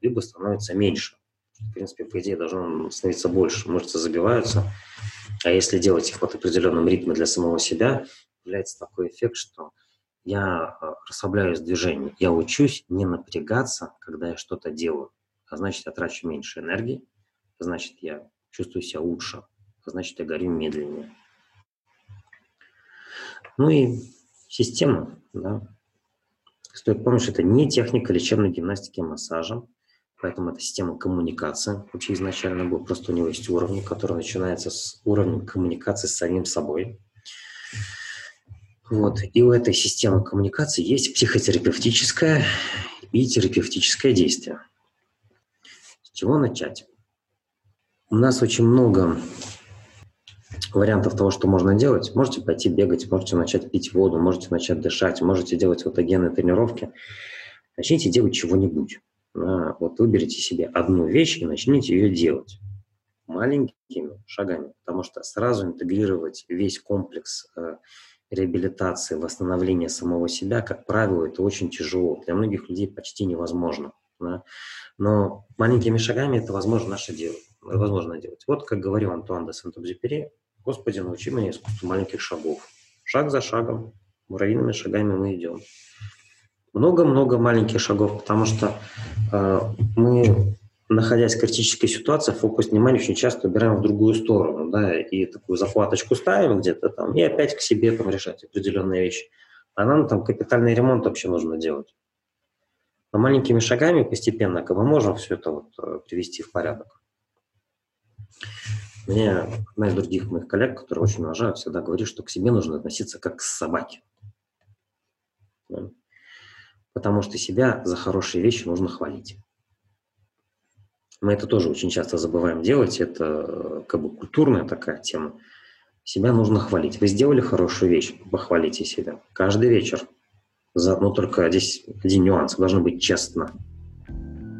либо становится меньше в принципе, по идее, должно становиться больше. Мышцы забиваются. А если делать их под определенным ритме для самого себя, появляется такой эффект, что я э, расслабляюсь в движении. Я учусь не напрягаться, когда я что-то делаю. А значит, я трачу меньше энергии, а значит, я чувствую себя лучше, а значит, я горю медленнее. Ну и система, да. Стоит помнить, что это не техника лечебной гимнастики массажа, Поэтому это система коммуникации вообще изначально был. Просто у него есть уровни, которые начинаются с уровня коммуникации с самим собой. Вот. И у этой системы коммуникации есть психотерапевтическое и терапевтическое действие. С чего начать? У нас очень много вариантов того, что можно делать. Можете пойти бегать, можете начать пить воду, можете начать дышать, можете делать аутогенные тренировки. Начните делать чего-нибудь. Вот выберите себе одну вещь и начните ее делать маленькими шагами, потому что сразу интегрировать весь комплекс э, реабилитации, восстановления самого себя, как правило, это очень тяжело. Для многих людей почти невозможно. Да? Но маленькими шагами это возможно наше дело, возможно делать. Вот как говорил Антуан де Сент-Экзюпери, Господи, научи меня искусству маленьких шагов. Шаг за шагом, муравьиными шагами мы идем. Много-много маленьких шагов, потому что э, мы находясь в критической ситуации, фокус внимания очень часто убираем в другую сторону, да, и такую захваточку ставим где-то там, и опять к себе там решать определенные вещи. А нам там капитальный ремонт вообще нужно делать. Но маленькими шагами постепенно как мы можем все это вот э, привести в порядок. Мне одна из других моих коллег, которые очень уважаю, всегда говорит, что к себе нужно относиться как к собаке. Потому что себя за хорошие вещи нужно хвалить. Мы это тоже очень часто забываем делать. Это э, как бы культурная такая тема. Себя нужно хвалить. Вы сделали хорошую вещь, похвалите себя. Каждый вечер. За, ну, только здесь один нюанс. Должно быть честно.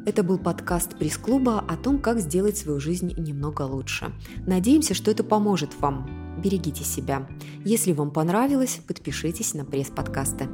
Это был подкаст пресс-клуба о том, как сделать свою жизнь немного лучше. Надеемся, что это поможет вам. Берегите себя. Если вам понравилось, подпишитесь на пресс-подкасты.